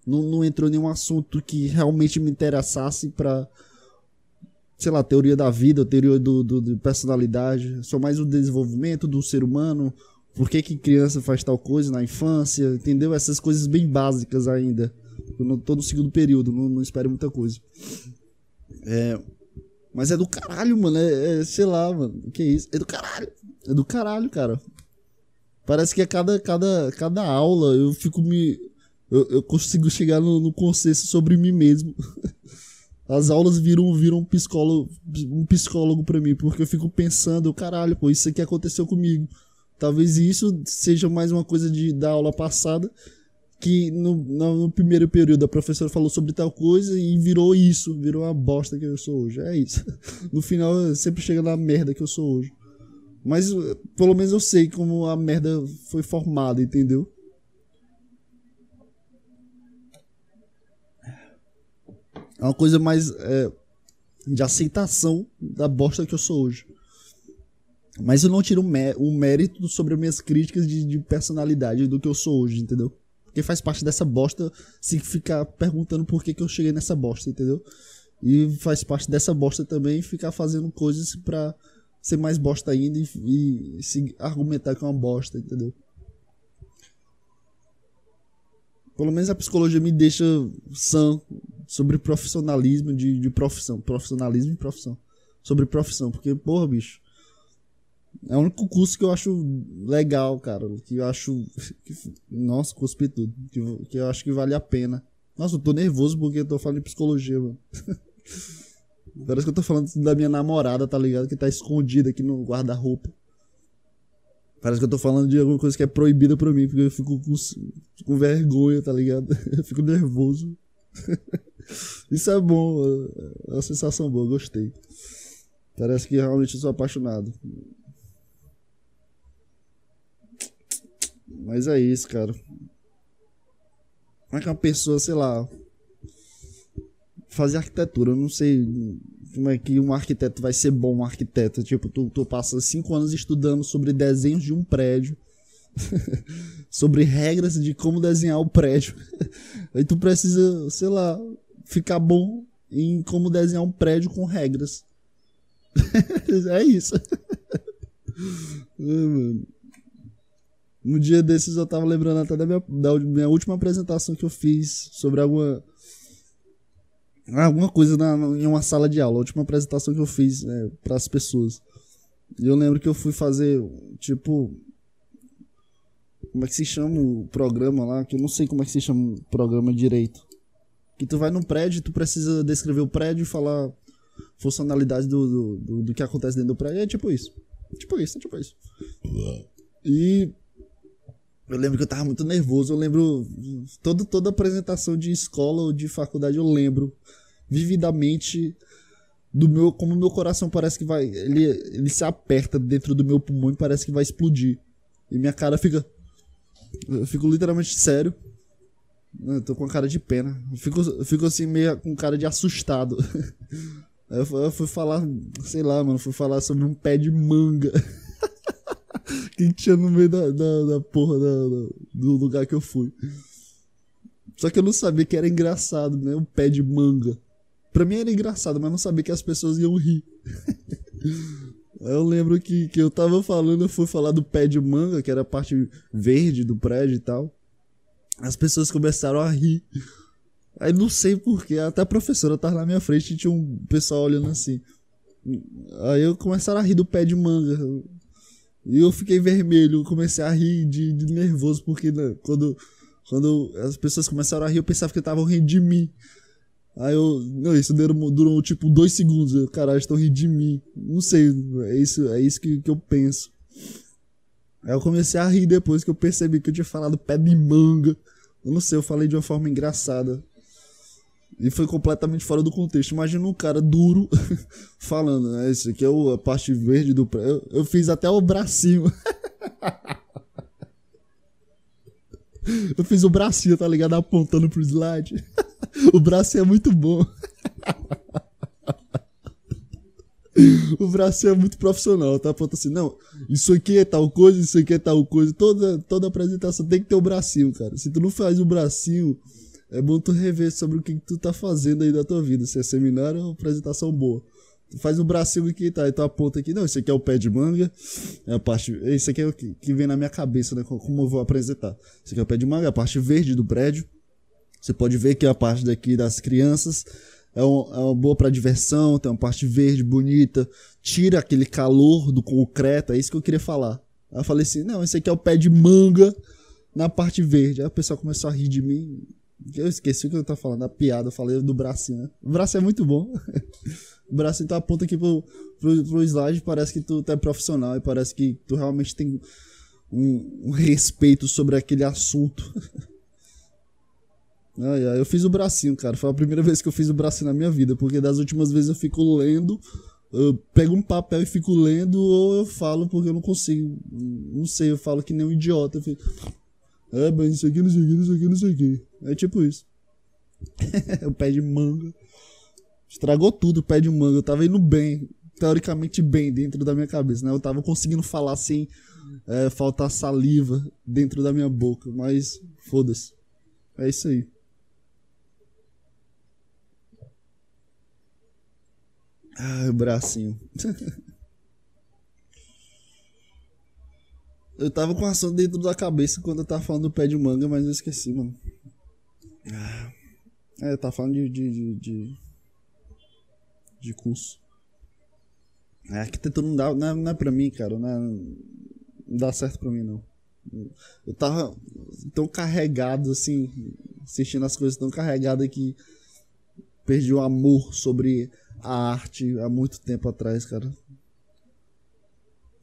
Não, não entrou nenhum assunto que realmente me interessasse para sei lá, teoria da vida, teoria do, do, de personalidade, só mais o desenvolvimento do ser humano, por que, que criança faz tal coisa na infância, entendeu? Essas coisas bem básicas ainda. Eu não tô no segundo período, não, não muita coisa. É, mas é do caralho, mano. É, é, sei lá, mano. O que é isso? É do caralho. É do caralho, cara. Parece que a cada, cada, cada aula eu fico me. Eu, eu consigo chegar no, no consenso sobre mim mesmo. As aulas viram, viram um psicólogo, um psicólogo pra mim, porque eu fico pensando, caralho, pô, isso aqui aconteceu comigo. Talvez isso seja mais uma coisa de, da aula passada, que no, no, primeiro período a professora falou sobre tal coisa e virou isso, virou a bosta que eu sou hoje. É isso. No final sempre chega na merda que eu sou hoje. Mas pelo menos eu sei como a merda foi formada, entendeu? É uma coisa mais é, de aceitação da bosta que eu sou hoje. Mas eu não tiro o mérito sobre as minhas críticas de, de, personalidade do que eu sou hoje, entendeu? Porque faz parte dessa bosta se ficar perguntando por que, que eu cheguei nessa bosta, entendeu? E faz parte dessa bosta também ficar fazendo coisas pra ser mais bosta ainda e, e se argumentar que é uma bosta, entendeu? Pelo menos a psicologia me deixa sã sobre profissionalismo de, de profissão. Profissionalismo e profissão. Sobre profissão. Porque, porra, bicho é o único curso que eu acho legal, cara. Que eu acho. Que, nossa, cuspi tudo. Que, que eu acho que vale a pena. Nossa, eu tô nervoso porque eu tô falando de psicologia, mano. Parece que eu tô falando da minha namorada, tá ligado? Que tá escondida aqui no guarda-roupa. Parece que eu tô falando de alguma coisa que é proibida pra mim, porque eu fico com, com vergonha, tá ligado? Eu fico nervoso. Isso é bom, é uma sensação boa, gostei. Parece que realmente eu sou apaixonado. Mas é isso, cara. Como é que uma pessoa, sei lá, fazer arquitetura, eu não sei como é que um arquiteto vai ser bom um arquiteto. Tipo, tu, tu passa cinco anos estudando sobre desenhos de um prédio. sobre regras de como desenhar o prédio. Aí tu precisa, sei lá, ficar bom em como desenhar um prédio com regras. é isso. é, mano. Um dia desses eu tava lembrando até da minha, da minha última apresentação que eu fiz sobre alguma. Alguma coisa na, em uma sala de aula. A última apresentação que eu fiz né, para as pessoas. E eu lembro que eu fui fazer, tipo. Como é que se chama o programa lá? Que eu não sei como é que se chama o programa direito. Que tu vai num prédio, tu precisa descrever o prédio e falar funcionalidades do, do, do, do que acontece dentro do prédio. É tipo isso. Tipo isso, é tipo isso. E eu lembro que eu tava muito nervoso. Eu lembro. Todo, toda apresentação de escola ou de faculdade eu lembro vividamente do meu, como meu coração parece que vai, ele, ele se aperta dentro do meu pulmão e parece que vai explodir. E minha cara fica, eu fico literalmente sério. Eu tô com a cara de pena. Eu fico, eu fico assim meio com cara de assustado. Eu, eu fui falar, sei lá, mano, fui falar sobre um pé de manga. que tinha no meio da, da, da porra da, da, do lugar que eu fui. Só que eu não sabia que era engraçado, né? Um pé de manga. Pra mim era engraçado, mas não sabia que as pessoas iam rir. eu lembro que, que eu tava falando, eu fui falar do pé de manga, que era a parte verde do prédio e tal. As pessoas começaram a rir. Aí não sei porquê, até a professora tava na minha frente e tinha um pessoal olhando assim. Aí eu começaram a rir do pé de manga. E eu fiquei vermelho, comecei a rir de, de nervoso, porque né, quando, quando as pessoas começaram a rir, eu pensava que estavam rindo de mim. Aí eu. Não, isso durou, durou tipo dois segundos. Eu, caralho, estão rindo de mim. Não sei, é isso, é isso que, que eu penso. Aí eu comecei a rir depois que eu percebi que eu tinha falado pé de manga. Eu não sei, eu falei de uma forma engraçada. E foi completamente fora do contexto. Imagina um cara duro falando, né? Isso aqui é a parte verde do. Eu, eu fiz até o bracinho. eu fiz o bracinho, tá ligado? Apontando pro slide. o bracinho é muito bom. o bracinho é muito profissional, tá? Aponta assim, não, isso aqui é tal coisa, isso aqui é tal coisa. Toda, toda apresentação tem que ter o bracinho, cara. Se tu não faz o bracinho é bom tu rever sobre o que, tu tá fazendo aí da tua vida, se é seminário ou apresentação boa. Tu faz o bracinho aqui, tá? E tu aponta aqui, não, esse aqui é o pé de manga, é a parte, esse aqui é o que, que vem na minha cabeça, né, como eu vou apresentar. Esse aqui é o pé de manga, a parte verde do prédio. Você pode ver que a parte daqui das crianças é, um, é uma boa para diversão, tem uma parte verde bonita, tira aquele calor do concreto, é isso que eu queria falar. Aí eu falei assim, não, esse aqui é o pé de manga na parte verde. Aí o pessoal começou a rir de mim, eu esqueci o que eu tava falando, a piada, eu falei do bracinho, né? O braço é muito bom. o bracinho tu aponta aqui pro, pro, pro slide, parece que tu, tu é profissional e parece que tu realmente tem um, um respeito sobre aquele assunto. ai, ai, eu fiz o bracinho, cara. Foi a primeira vez que eu fiz o bracinho na minha vida, porque das últimas vezes eu fico lendo, eu pego um papel e fico lendo, ou eu falo porque eu não consigo. Não sei, eu falo que nem um idiota. Eu fico. É, mas isso aqui, não sei o que, não sei o que, não sei o que. É tipo isso. o pé de manga. Estragou tudo o pé de manga. Eu tava indo bem, teoricamente bem dentro da minha cabeça, né? Eu tava conseguindo falar sem é, faltar saliva dentro da minha boca, mas foda-se. É isso aí. Ah, o bracinho. Eu tava com a ação dentro da cabeça quando eu tava falando do pé de manga, mas eu esqueci, mano. É, eu tava falando de. de, de, de, de curso. É, arquitetura não dá, não é, não é pra mim, cara. Não, é, não dá certo pra mim, não. Eu tava tão carregado, assim, assistindo as coisas tão carregado que perdi o amor sobre a arte há muito tempo atrás, cara.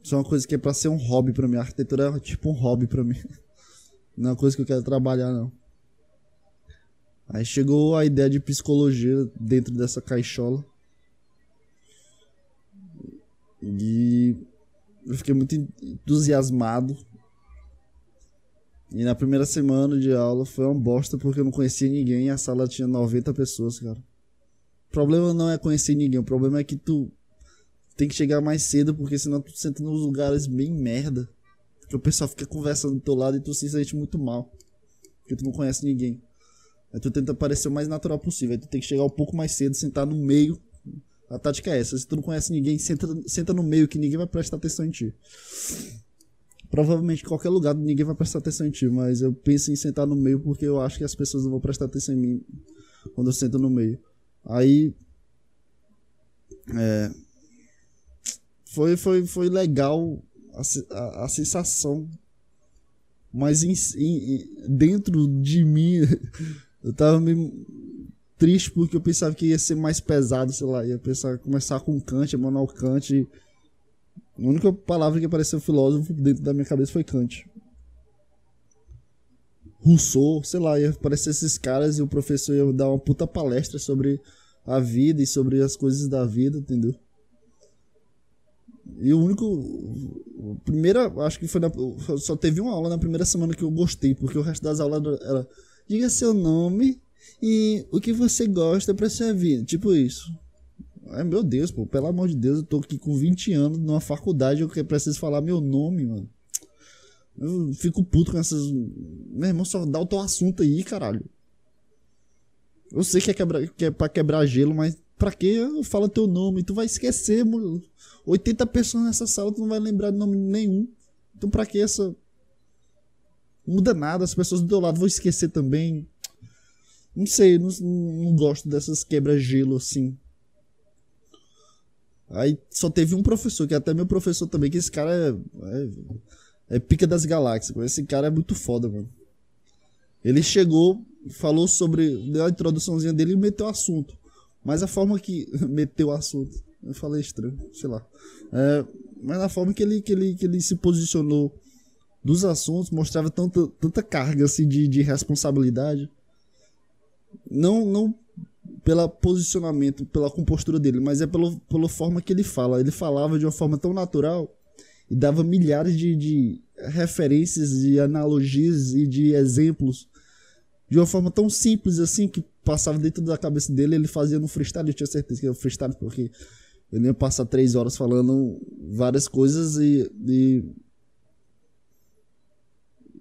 Isso é uma coisa que é pra ser um hobby pra mim. A arquitetura é tipo um hobby pra mim. Não é uma coisa que eu quero trabalhar, não. Aí chegou a ideia de psicologia dentro dessa caixola. E eu fiquei muito entusiasmado. E na primeira semana de aula foi uma bosta porque eu não conhecia ninguém e a sala tinha 90 pessoas, cara. O problema não é conhecer ninguém, o problema é que tu tem que chegar mais cedo, porque senão tu senta nos lugares bem merda. Porque o pessoal fica conversando do teu lado e tu se sente muito mal. Porque tu não conhece ninguém. Aí tu tenta parecer o mais natural possível. Aí tu tem que chegar um pouco mais cedo, sentar no meio. A tática é essa. Se tu não conhece ninguém, senta, senta no meio que ninguém vai prestar atenção em ti. Provavelmente em qualquer lugar ninguém vai prestar atenção em ti, mas eu penso em sentar no meio porque eu acho que as pessoas não vão prestar atenção em mim quando eu sento no meio. Aí. É, foi, foi, foi legal a, a, a sensação. Mas em, em, dentro de mim, eu tava meio triste porque eu pensava que ia ser mais pesado, sei lá, ia pensar, começar com Kant, Emmanuel Kant. A única palavra que apareceu filósofo dentro da minha cabeça foi Kant. Rousseau, sei lá, ia aparecer esses caras e o professor ia dar uma puta palestra sobre a vida e sobre as coisas da vida, entendeu? E o único. Primeira, acho que foi na, Só teve uma aula na primeira semana que eu gostei, porque o resto das aulas era. Diga seu nome e o que você gosta pra sua vida. Tipo isso. Ai meu Deus, pô, pelo amor de Deus, eu tô aqui com 20 anos numa faculdade, eu preciso falar meu nome, mano. Eu fico puto com essas. Meu irmão, só dá o teu assunto aí, caralho. Eu sei que é, quebra, que é pra quebrar gelo, mas pra que fala teu nome? Tu vai esquecer, mano. 80 pessoas nessa sala, tu não vai lembrar de nome nenhum. Então pra que essa. Muda nada, as pessoas do teu lado vão esquecer também. Não sei, não, não gosto dessas quebra-gelo assim. Aí só teve um professor, que é até meu professor também, que esse cara é, é, é pica das galáxias. Esse cara é muito foda, mano. Ele chegou, falou sobre. Deu a introduçãozinha dele e meteu o assunto. Mas a forma que. meteu o assunto. Eu falei estranho, sei lá. É, mas a forma que ele, que, ele, que ele se posicionou dos assuntos mostrava tanta, tanta carga assim, de, de responsabilidade. Não, não pelo posicionamento, pela compostura dele, mas é pelo, pela forma que ele fala. Ele falava de uma forma tão natural e dava milhares de, de referências, de analogias e de exemplos de uma forma tão simples assim que passava dentro da cabeça dele. Ele fazia no freestyle, eu tinha certeza que era freestyle, porque ele ia passar três horas falando várias coisas e, e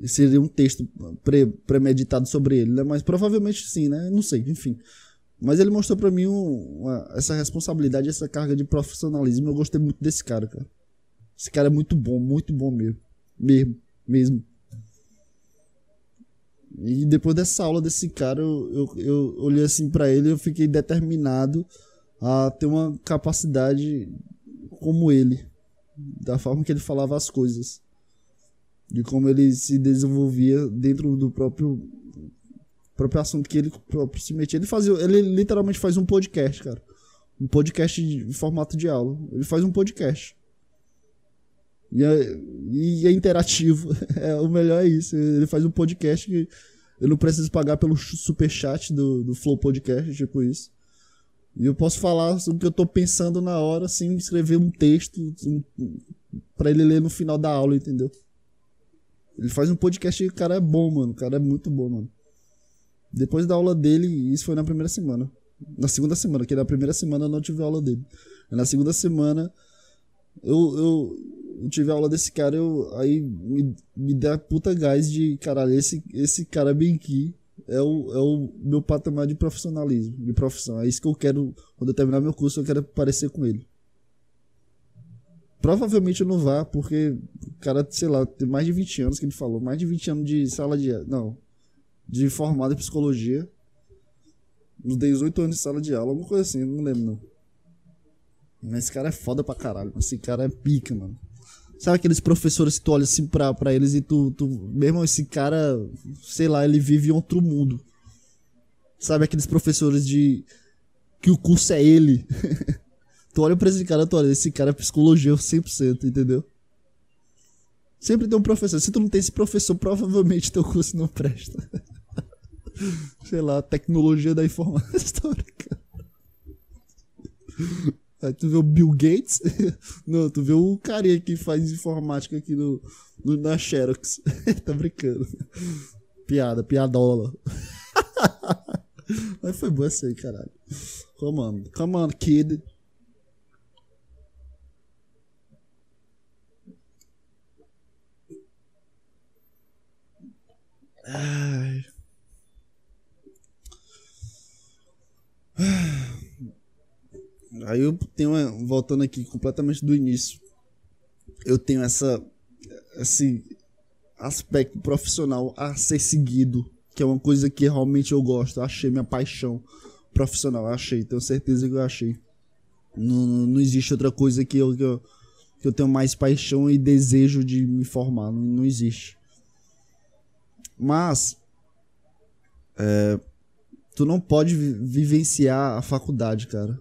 seria um texto pre, premeditado sobre ele, né? Mas provavelmente sim, né? Não sei, enfim. Mas ele mostrou para mim uma, essa responsabilidade, essa carga de profissionalismo. Eu gostei muito desse cara, cara. Esse cara é muito bom, muito bom mesmo. Mesmo, mesmo. E depois dessa aula desse cara, eu, eu, eu olhei assim para ele e eu fiquei determinado a ter uma capacidade como ele. Da forma que ele falava as coisas. De como ele se desenvolvia dentro do próprio próprio assunto que ele próprio se metia. Ele fazia, ele literalmente faz um podcast, cara. Um podcast em formato de aula. Ele faz um podcast. E é, e é interativo. É, o melhor é isso. Ele faz um podcast que eu não preciso pagar pelo superchat do, do Flow Podcast, tipo isso. E eu posso falar o que eu tô pensando na hora, assim, escrever um texto um, para ele ler no final da aula, entendeu? Ele faz um podcast e o cara é bom, mano. O cara é muito bom, mano. Depois da aula dele, isso foi na primeira semana. Na segunda semana, que na primeira semana eu não tive aula dele. Na segunda semana, eu, eu, eu tive aula desse cara, eu, aí me, me dá puta gás de, caralho, esse, esse cara bem aqui é o, é o meu patamar de profissionalismo, de profissão. É isso que eu quero, quando eu terminar meu curso, eu quero parecer com ele. Provavelmente eu não vá, porque o cara, sei lá, tem mais de 20 anos que ele falou, mais de 20 anos de sala de. Não, de formado em psicologia. Uns 18 anos de sala de aula, alguma coisa assim, não lembro não. Mas esse cara é foda pra caralho. Esse cara é pica, mano. Sabe aqueles professores que tu olha assim pra, pra eles e tu, tu. Mesmo esse cara, sei lá, ele vive em outro mundo. Sabe aqueles professores de. Que o curso é ele. tu olha pra esse cara, tu olha, esse cara é psicologia 100%, entendeu? Sempre tem um professor. Se tu não tem esse professor, provavelmente teu curso não presta. Sei lá, tecnologia da informática. histórica. Aí tu vê o Bill Gates. Não, tu vê o carinha que faz informática aqui no, no na Xerox. tá brincando. Piada, piadola. Mas foi boa essa aí, caralho. Come on, come on, kid. Ai. Aí eu tenho, uma, voltando aqui completamente do início, eu tenho essa, esse aspecto profissional a ser seguido, que é uma coisa que realmente eu gosto, achei minha paixão profissional, achei, tenho certeza que eu achei. Não, não existe outra coisa que eu, que eu, que eu tenho mais paixão e desejo de me formar, não, não existe. Mas é, tu não pode vivenciar a faculdade, cara.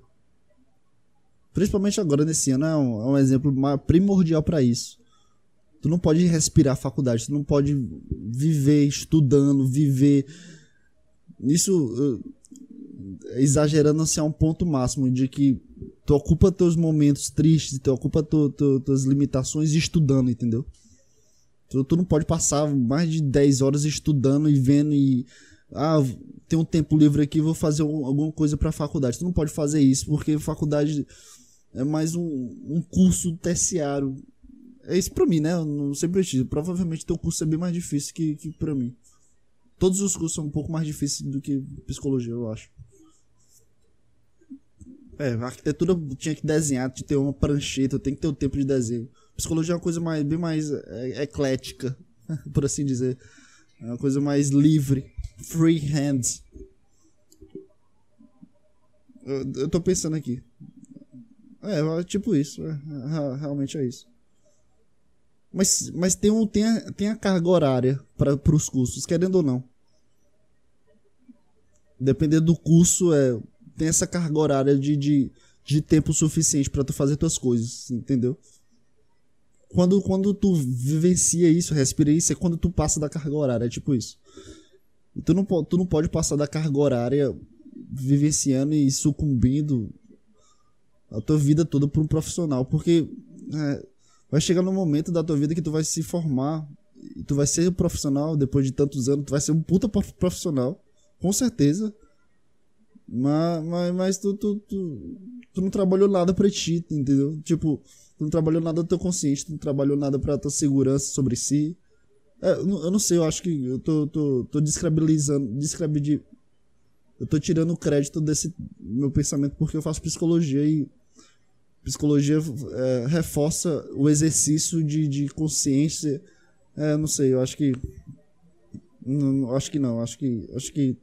Principalmente agora nesse ano é um, é um exemplo primordial para isso. Tu não pode respirar faculdade, tu não pode viver estudando, viver. Isso exagerando assim a um ponto máximo de que tu ocupa teus momentos tristes, tu ocupa tu, tu, tuas limitações estudando, entendeu? Tu, tu não pode passar mais de 10 horas estudando e vendo e ah, tem um tempo livre aqui, vou fazer alguma coisa para faculdade. Tu não pode fazer isso porque faculdade é mais um, um curso terciário. É isso pra mim, né? Eu não sei ti. Provavelmente teu curso é bem mais difícil que, que pra mim. Todos os cursos são um pouco mais difíceis do que psicologia, eu acho. É, arquitetura tinha que desenhar, tinha que ter uma prancheta, tem que ter o tempo de desenho. Psicologia é uma coisa mais, bem mais é, eclética, por assim dizer. É uma coisa mais livre. Free hands. Eu, eu tô pensando aqui. É, tipo isso. É, realmente é isso. Mas, mas tem, um, tem, a, tem a carga horária para os cursos, querendo ou não. Dependendo do curso, é, tem essa carga horária de, de, de tempo suficiente para tu fazer tuas coisas, entendeu? Quando, quando tu vivencia isso, respira isso, é quando tu passa da carga horária, é tipo isso. E tu não, tu não pode passar da carga horária vivenciando e sucumbindo a tua vida toda para um profissional, porque é, vai chegar no momento da tua vida que tu vai se formar e tu vai ser profissional depois de tantos anos, tu vai ser um puta profissional, com certeza. Mas, mas, mas tu, tu, tu, tu não trabalhou nada pra ti, entendeu? Tipo, tu não trabalhou nada do teu consciente, tu não trabalhou nada pra tua segurança sobre si. É, eu, não, eu não sei, eu acho que eu tô, tô, tô descredibilizando, descredibilizando. Eu tô tirando o crédito desse meu pensamento porque eu faço psicologia e psicologia é, reforça o exercício de, de consciência. É, não sei, eu acho que. Não, acho que não, acho que. Acho que.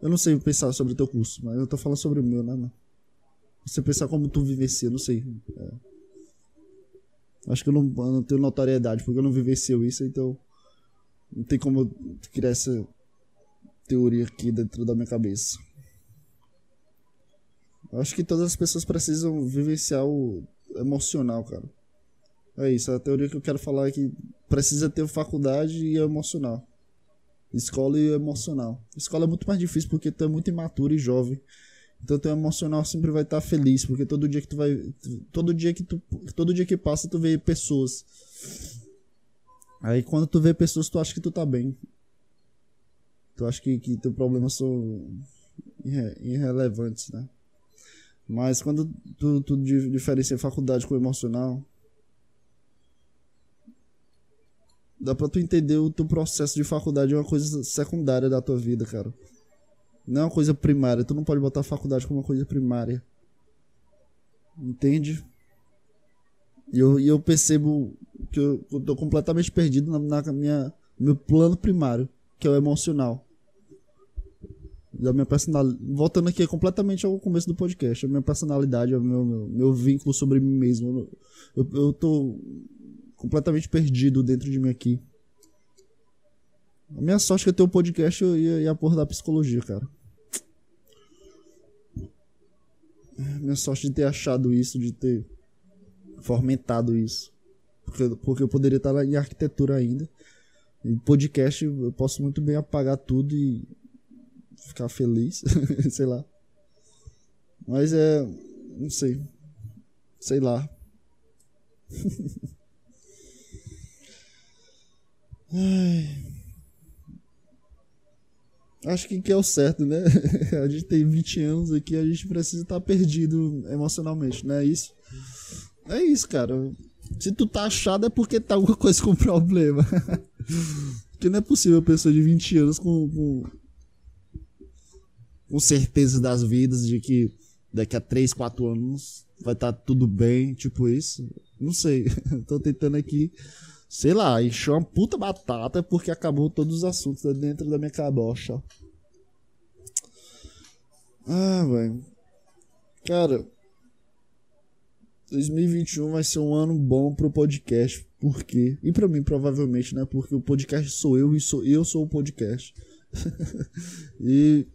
Eu não sei pensar sobre o teu curso, mas eu tô falando sobre o meu, né, mano? Você pensar como tu vivencia, não sei. É. Acho que eu não, eu não tenho notoriedade, porque eu não vivencio isso, então. Não tem como eu criar essa teoria aqui dentro da minha cabeça. Acho que todas as pessoas precisam vivenciar o emocional, cara. É isso, a teoria que eu quero falar é que precisa ter faculdade e emocional. Escola e emocional. Escola é muito mais difícil porque tu é muito imaturo e jovem. Então teu emocional sempre vai estar feliz, porque todo dia que tu vai todo dia que tu todo dia que passa tu vê pessoas. Aí quando tu vê pessoas, tu acha que tu tá bem. Tu acha que que teus problemas são irre irrelevantes, né? Mas quando tu, tu diferencia faculdade com emocional, dá pra tu entender o teu processo de faculdade é uma coisa secundária da tua vida, cara. Não é uma coisa primária. Tu não pode botar a faculdade como uma coisa primária. Entende? E eu, eu percebo que eu, eu tô completamente perdido na, na minha meu plano primário, que é o emocional da minha personalidade. Voltando aqui completamente ao começo do podcast, a minha personalidade, o meu, meu, meu vínculo sobre mim mesmo. Eu, eu tô completamente perdido dentro de mim aqui. A minha sorte é que eu tenho um podcast e, a porra da psicologia, cara. Minha sorte de ter achado isso, de ter fomentado isso. Porque, porque eu poderia estar em arquitetura ainda. Em podcast eu posso muito bem apagar tudo e ficar feliz, sei lá. Mas é. Não sei. Sei lá. Ai. Acho que, que é o certo, né? A gente tem 20 anos aqui, a gente precisa estar tá perdido emocionalmente, não é isso? É isso, cara. Se tu tá achado é porque tá alguma coisa com problema. porque não é possível a pessoa de 20 anos com, com com certeza das vidas de que daqui a 3, 4 anos vai estar tá tudo bem, tipo isso. Não sei. Tô tentando aqui, sei lá, encher uma puta batata porque acabou todos os assuntos dentro da minha cabocha. Ah, velho. Cara, 2021 vai ser um ano bom pro podcast. Por quê? E para mim, provavelmente, né? Porque o podcast sou eu e sou eu sou o podcast. e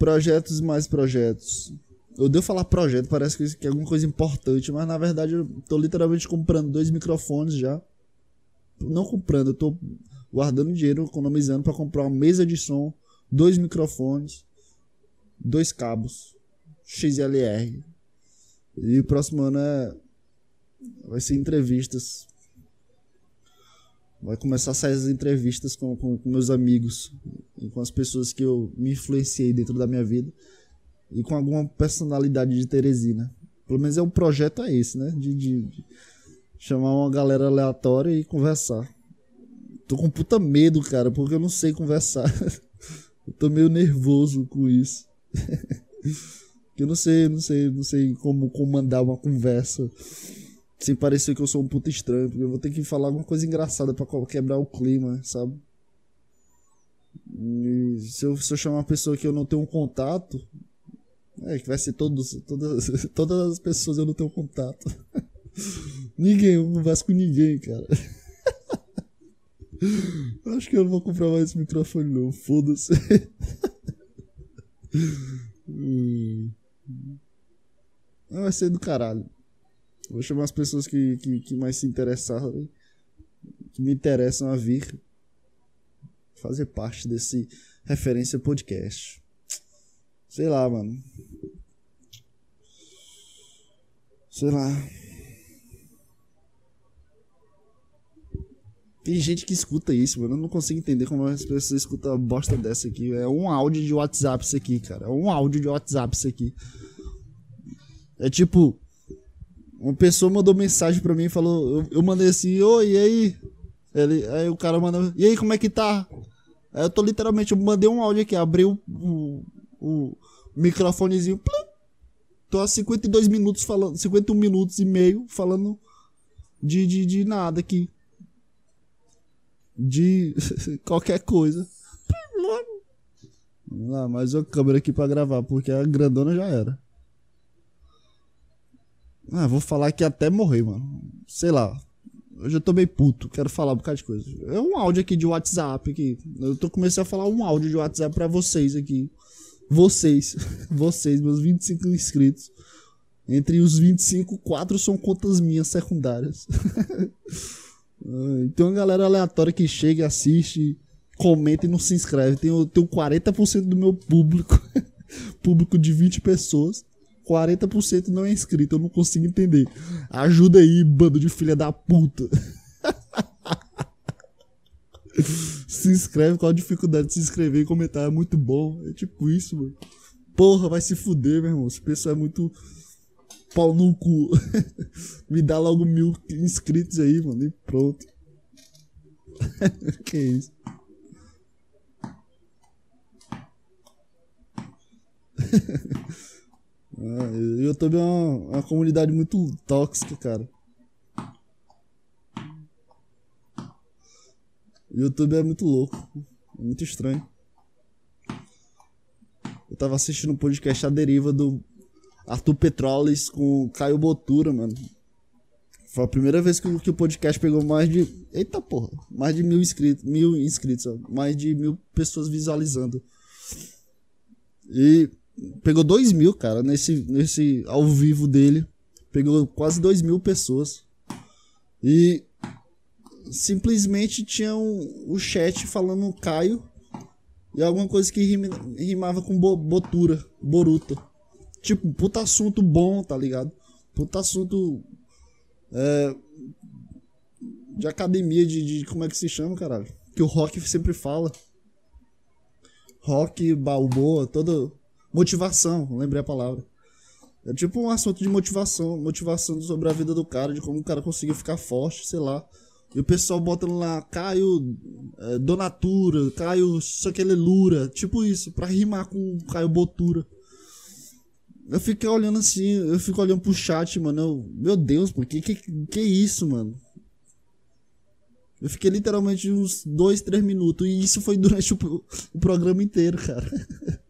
Projetos mais projetos. Eu devo falar projeto, parece que é alguma coisa importante, mas na verdade eu tô literalmente comprando dois microfones já. Não comprando, eu tô guardando dinheiro, economizando para comprar uma mesa de som, dois microfones. dois cabos XLR. E o próximo ano é vai ser entrevistas. Vai começar a sair as entrevistas com, com, com meus amigos e com as pessoas que eu me influenciei dentro da minha vida e com alguma personalidade de Teresina. Pelo menos é um projeto é esse, né? De, de, de, chamar uma galera aleatória e conversar. Tô com puta medo, cara, porque eu não sei conversar. eu tô meio nervoso com isso. eu não sei, não sei, não sei como comandar uma conversa sem parecer que eu sou um puta estranho, porque eu vou ter que falar alguma coisa engraçada para quebrar o clima, sabe? E se eu, se eu chamar uma pessoa que eu não tenho um contato, é que vai ser todos, todas, todas as pessoas eu não tenho contato. ninguém, eu não converso com ninguém, cara. Acho que eu não vou comprar mais esse microfone, não. Foda-se. Hum. vai ser do caralho. Vou chamar as pessoas que, que, que mais se interessaram, que me interessam a vir fazer parte desse referência podcast. Sei lá, mano. Sei lá. Tem gente que escuta isso, mano. Eu não consigo entender como as pessoas escutam bosta dessa aqui. É um áudio de WhatsApp isso aqui, cara. É um áudio de WhatsApp isso aqui. É tipo. Uma pessoa mandou mensagem pra mim e falou. Eu, eu mandei assim, oi, e aí? Ele, aí o cara mandou, e aí, como é que tá? Aí eu tô literalmente, eu mandei um áudio aqui, abri o, o, o microfonezinho. Plum, tô há 52 minutos falando, 51 minutos e meio falando de, de, de nada aqui de qualquer coisa. Vamos lá, mais uma câmera aqui pra gravar, porque a grandona já era. Ah, vou falar aqui até morrer, mano. Sei lá. Eu tô meio puto, quero falar um bocado de coisa. É um áudio aqui de WhatsApp aqui. Eu tô começando a falar um áudio de WhatsApp pra vocês aqui. Vocês, vocês, meus 25 inscritos. Entre os 25, quatro são contas minhas secundárias. Tem uma galera aleatória que chega, assiste, comenta e não se inscreve. Tem, tem 40% do meu público, público de 20 pessoas. 40% não é inscrito, eu não consigo entender. Ajuda aí, bando de filha da puta. se inscreve, qual a dificuldade de se inscrever e comentar? É muito bom. É tipo isso, mano. Porra, vai se fuder, meu irmão. Esse pessoal é muito pau no cu. Me dá logo mil inscritos aí, mano, e pronto. que isso? Ah, YouTube é uma, uma comunidade muito tóxica, cara. O YouTube é muito louco. É muito estranho. Eu tava assistindo um podcast A Deriva do Arthur Petroles com Caio Botura, mano. Foi a primeira vez que, que, o podcast pegou mais de. Eita porra! Mais de mil inscritos. Mil inscritos, ó, mais de mil pessoas visualizando. E pegou dois mil, cara, nesse, nesse ao vivo dele. Pegou quase dois mil pessoas. E simplesmente tinha um, o chat falando Caio e alguma coisa que rimava com bo, Botura, Boruto. Tipo, puta assunto bom, tá ligado? Puta assunto. É, de academia, de, de. Como é que se chama, caralho? Que o rock sempre fala. Rock, balboa, toda. Motivação, lembrei a palavra. É tipo um assunto de motivação, motivação sobre a vida do cara, de como o cara conseguiu ficar forte, sei lá. E o pessoal bota lá, Caio é, Donatura, Caio Saquelelura, tipo isso, pra rimar com Caio Botura. Eu fiquei olhando assim, eu fico olhando pro chat, mano. Eu, meu Deus, por que, que que isso, mano? Eu fiquei literalmente uns dois, três minutos. E isso foi durante o, o programa inteiro, cara.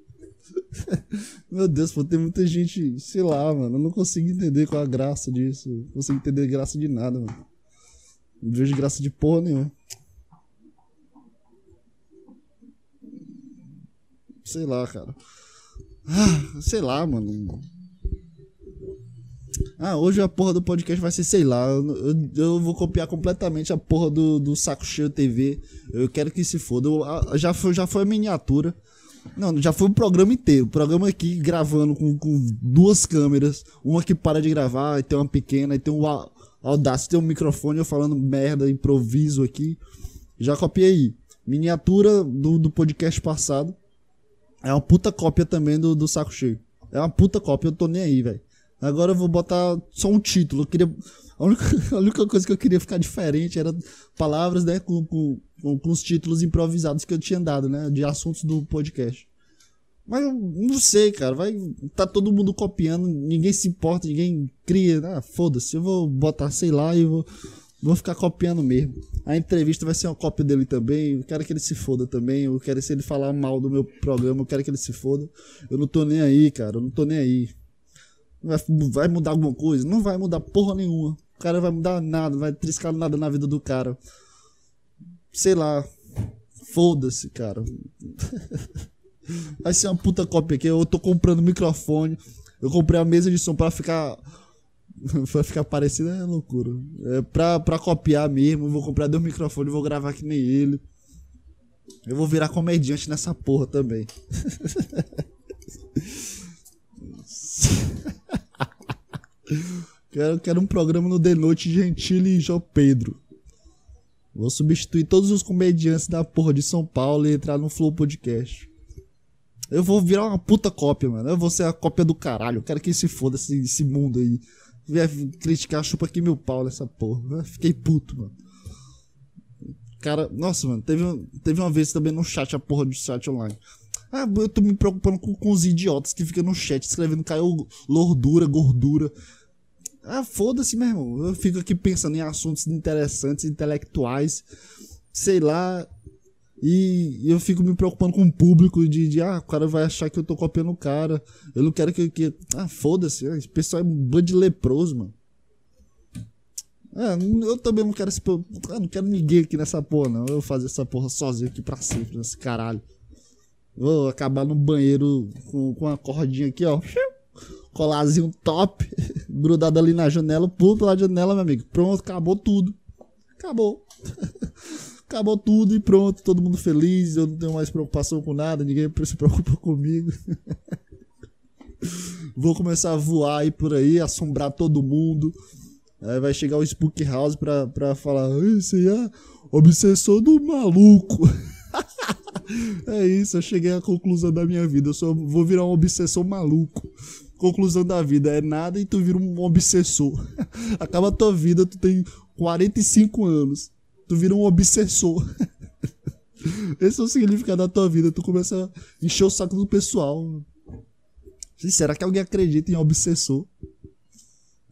Meu Deus, pô, tem muita gente, sei lá, mano. Eu não consigo entender qual a graça disso. Não consigo entender graça de nada, mano. Não vejo graça de porra nenhuma. Sei lá, cara. Ah, sei lá, mano. Ah, hoje a porra do podcast vai ser, sei lá, eu, eu vou copiar completamente a porra do, do Saco Cheio TV. Eu quero que se foda. Eu, já, foi, já foi a miniatura. Não, já foi o programa inteiro. O programa aqui gravando com, com duas câmeras. Uma que para de gravar, e tem uma pequena, e tem um Audacity, tem um microfone, eu falando merda, improviso aqui. Já copiei. Miniatura do, do podcast passado. É uma puta cópia também do, do Saco Cheio. É uma puta cópia, eu tô nem aí, velho. Agora eu vou botar só um título. Eu queria. A única, a única coisa que eu queria ficar diferente era palavras, né? Com, com, com, os títulos improvisados que eu tinha dado, né? De assuntos do podcast. Mas eu não sei, cara. Vai. Tá todo mundo copiando, ninguém se importa, ninguém cria. Ah, foda-se. Eu vou botar, sei lá, e vou, vou ficar copiando mesmo. A entrevista vai ser uma cópia dele também. Eu quero que ele se foda também. Eu quero se ele falar mal do meu programa, eu quero que ele se foda. Eu não tô nem aí, cara. Eu não tô nem aí. Vai, vai mudar alguma coisa? Não vai mudar porra nenhuma. O cara vai mudar nada, vai triscar nada na vida do cara. Sei lá. Foda-se, cara. Vai ser uma puta cópia aqui. Eu tô comprando microfone. Eu comprei a mesa de som pra ficar. pra ficar parecido é loucura. É pra, pra copiar mesmo. Eu vou comprar dois microfones vou gravar que nem ele. Eu vou virar comediante nessa porra também. quero, quero um programa no The Noite Gentile e João Pedro. Vou substituir todos os comediantes da porra de São Paulo e entrar no Flow Podcast. Eu vou virar uma puta cópia, mano. Eu vou ser a cópia do caralho. Eu quero que se foda esse, esse mundo aí. Vier criticar, chupa aqui meu pau nessa porra. Eu fiquei puto, mano. Cara, nossa, mano, teve, teve uma vez também no chat, a porra do chat online. Ah, eu tô me preocupando com, com os idiotas que ficam no chat escrevendo caiu lordura, gordura. Ah, foda-se, meu irmão. Eu fico aqui pensando em assuntos interessantes, intelectuais. Sei lá. E eu fico me preocupando com o público de, de ah, o cara vai achar que eu tô copiando o cara. Eu não quero que. que ah, foda-se. Esse pessoal é um bando de leproso, mano. É, eu também não quero esse. Eu não quero ninguém aqui nessa porra, não. Eu vou fazer essa porra sozinho aqui pra sempre, nesse caralho. Vou acabar no banheiro com, com uma cordinha aqui, ó. Colarzinho top, grudado ali na janela, pulo pela janela, meu amigo. Pronto, acabou tudo. Acabou. acabou tudo e pronto, todo mundo feliz, eu não tenho mais preocupação com nada, ninguém se preocupa comigo. Vou começar a voar aí por aí, assombrar todo mundo. Aí vai chegar o Spook House pra, pra falar: Esse é obsessor do maluco. é isso, eu cheguei à conclusão da minha vida. Eu só vou virar um obsessor maluco. Conclusão da vida é nada e tu vira um obsessor. Acaba a tua vida, tu tem 45 anos tu vira um obsessor. Esse é o significado da tua vida. Tu começa a encher o saco do pessoal. Será que alguém acredita em obsessor?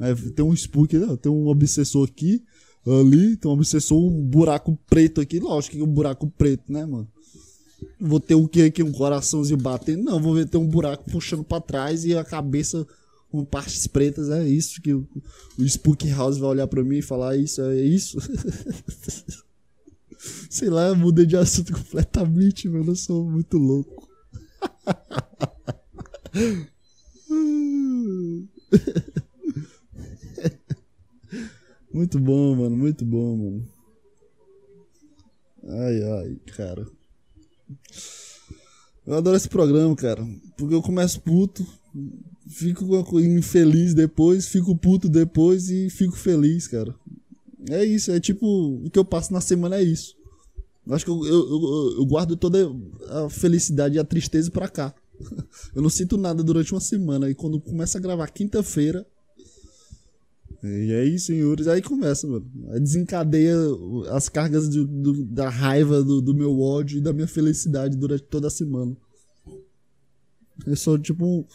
É, tem um spook, né? tem um obsessor aqui, ali, tem um obsessor, um buraco preto aqui. Lógico que é um buraco preto, né, mano? Vou ter o que aqui? Um coraçãozinho batendo? Não, vou ter um buraco puxando para trás e a cabeça com partes pretas. É isso que o, o Spook House vai olhar para mim e falar: Isso, é isso. Sei lá, mudei de assunto completamente, mano. Eu sou muito louco. muito bom, mano. Muito bom, mano. Ai, ai, cara. Eu adoro esse programa, cara. Porque eu começo puto, fico infeliz depois, fico puto depois e fico feliz, cara. É isso, é tipo, o que eu passo na semana é isso. Eu acho que eu, eu, eu, eu guardo toda a felicidade e a tristeza pra cá. Eu não sinto nada durante uma semana. E quando começa a gravar quinta-feira. E aí, senhores, aí começa, mano. Aí desencadeia as cargas do, do, da raiva, do, do meu ódio e da minha felicidade durante toda a semana. Eu sou tipo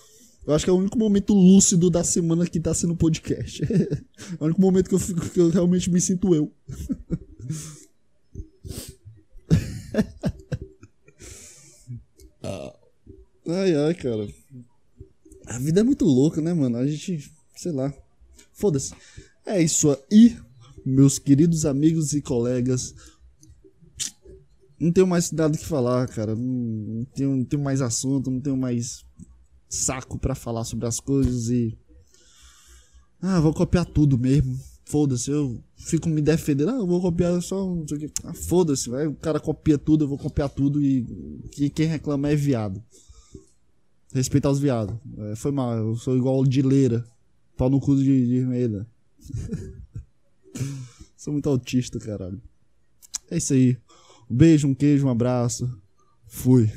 eu acho que é o único momento lúcido da semana que tá sendo podcast. é o único momento que eu, fico, que eu realmente me sinto eu. ai, ai, cara. A vida é muito louca, né, mano? A gente, sei lá. Foda-se. É isso aí, meus queridos amigos e colegas. Não tenho mais nada que falar, cara. Não tenho, não tenho mais assunto, não tenho mais saco para falar sobre as coisas e. Ah, vou copiar tudo mesmo. Foda-se, eu fico me defendendo. Ah, eu vou copiar só um. Ah, foda-se, vai. O cara copia tudo, eu vou copiar tudo e, e quem reclama é viado. Respeitar os viados. É, foi mal, eu sou igual o de leira. Pau no cu de, de Irmeida. Sou muito autista, caralho. É isso aí. Um beijo, um queijo, um abraço. Fui.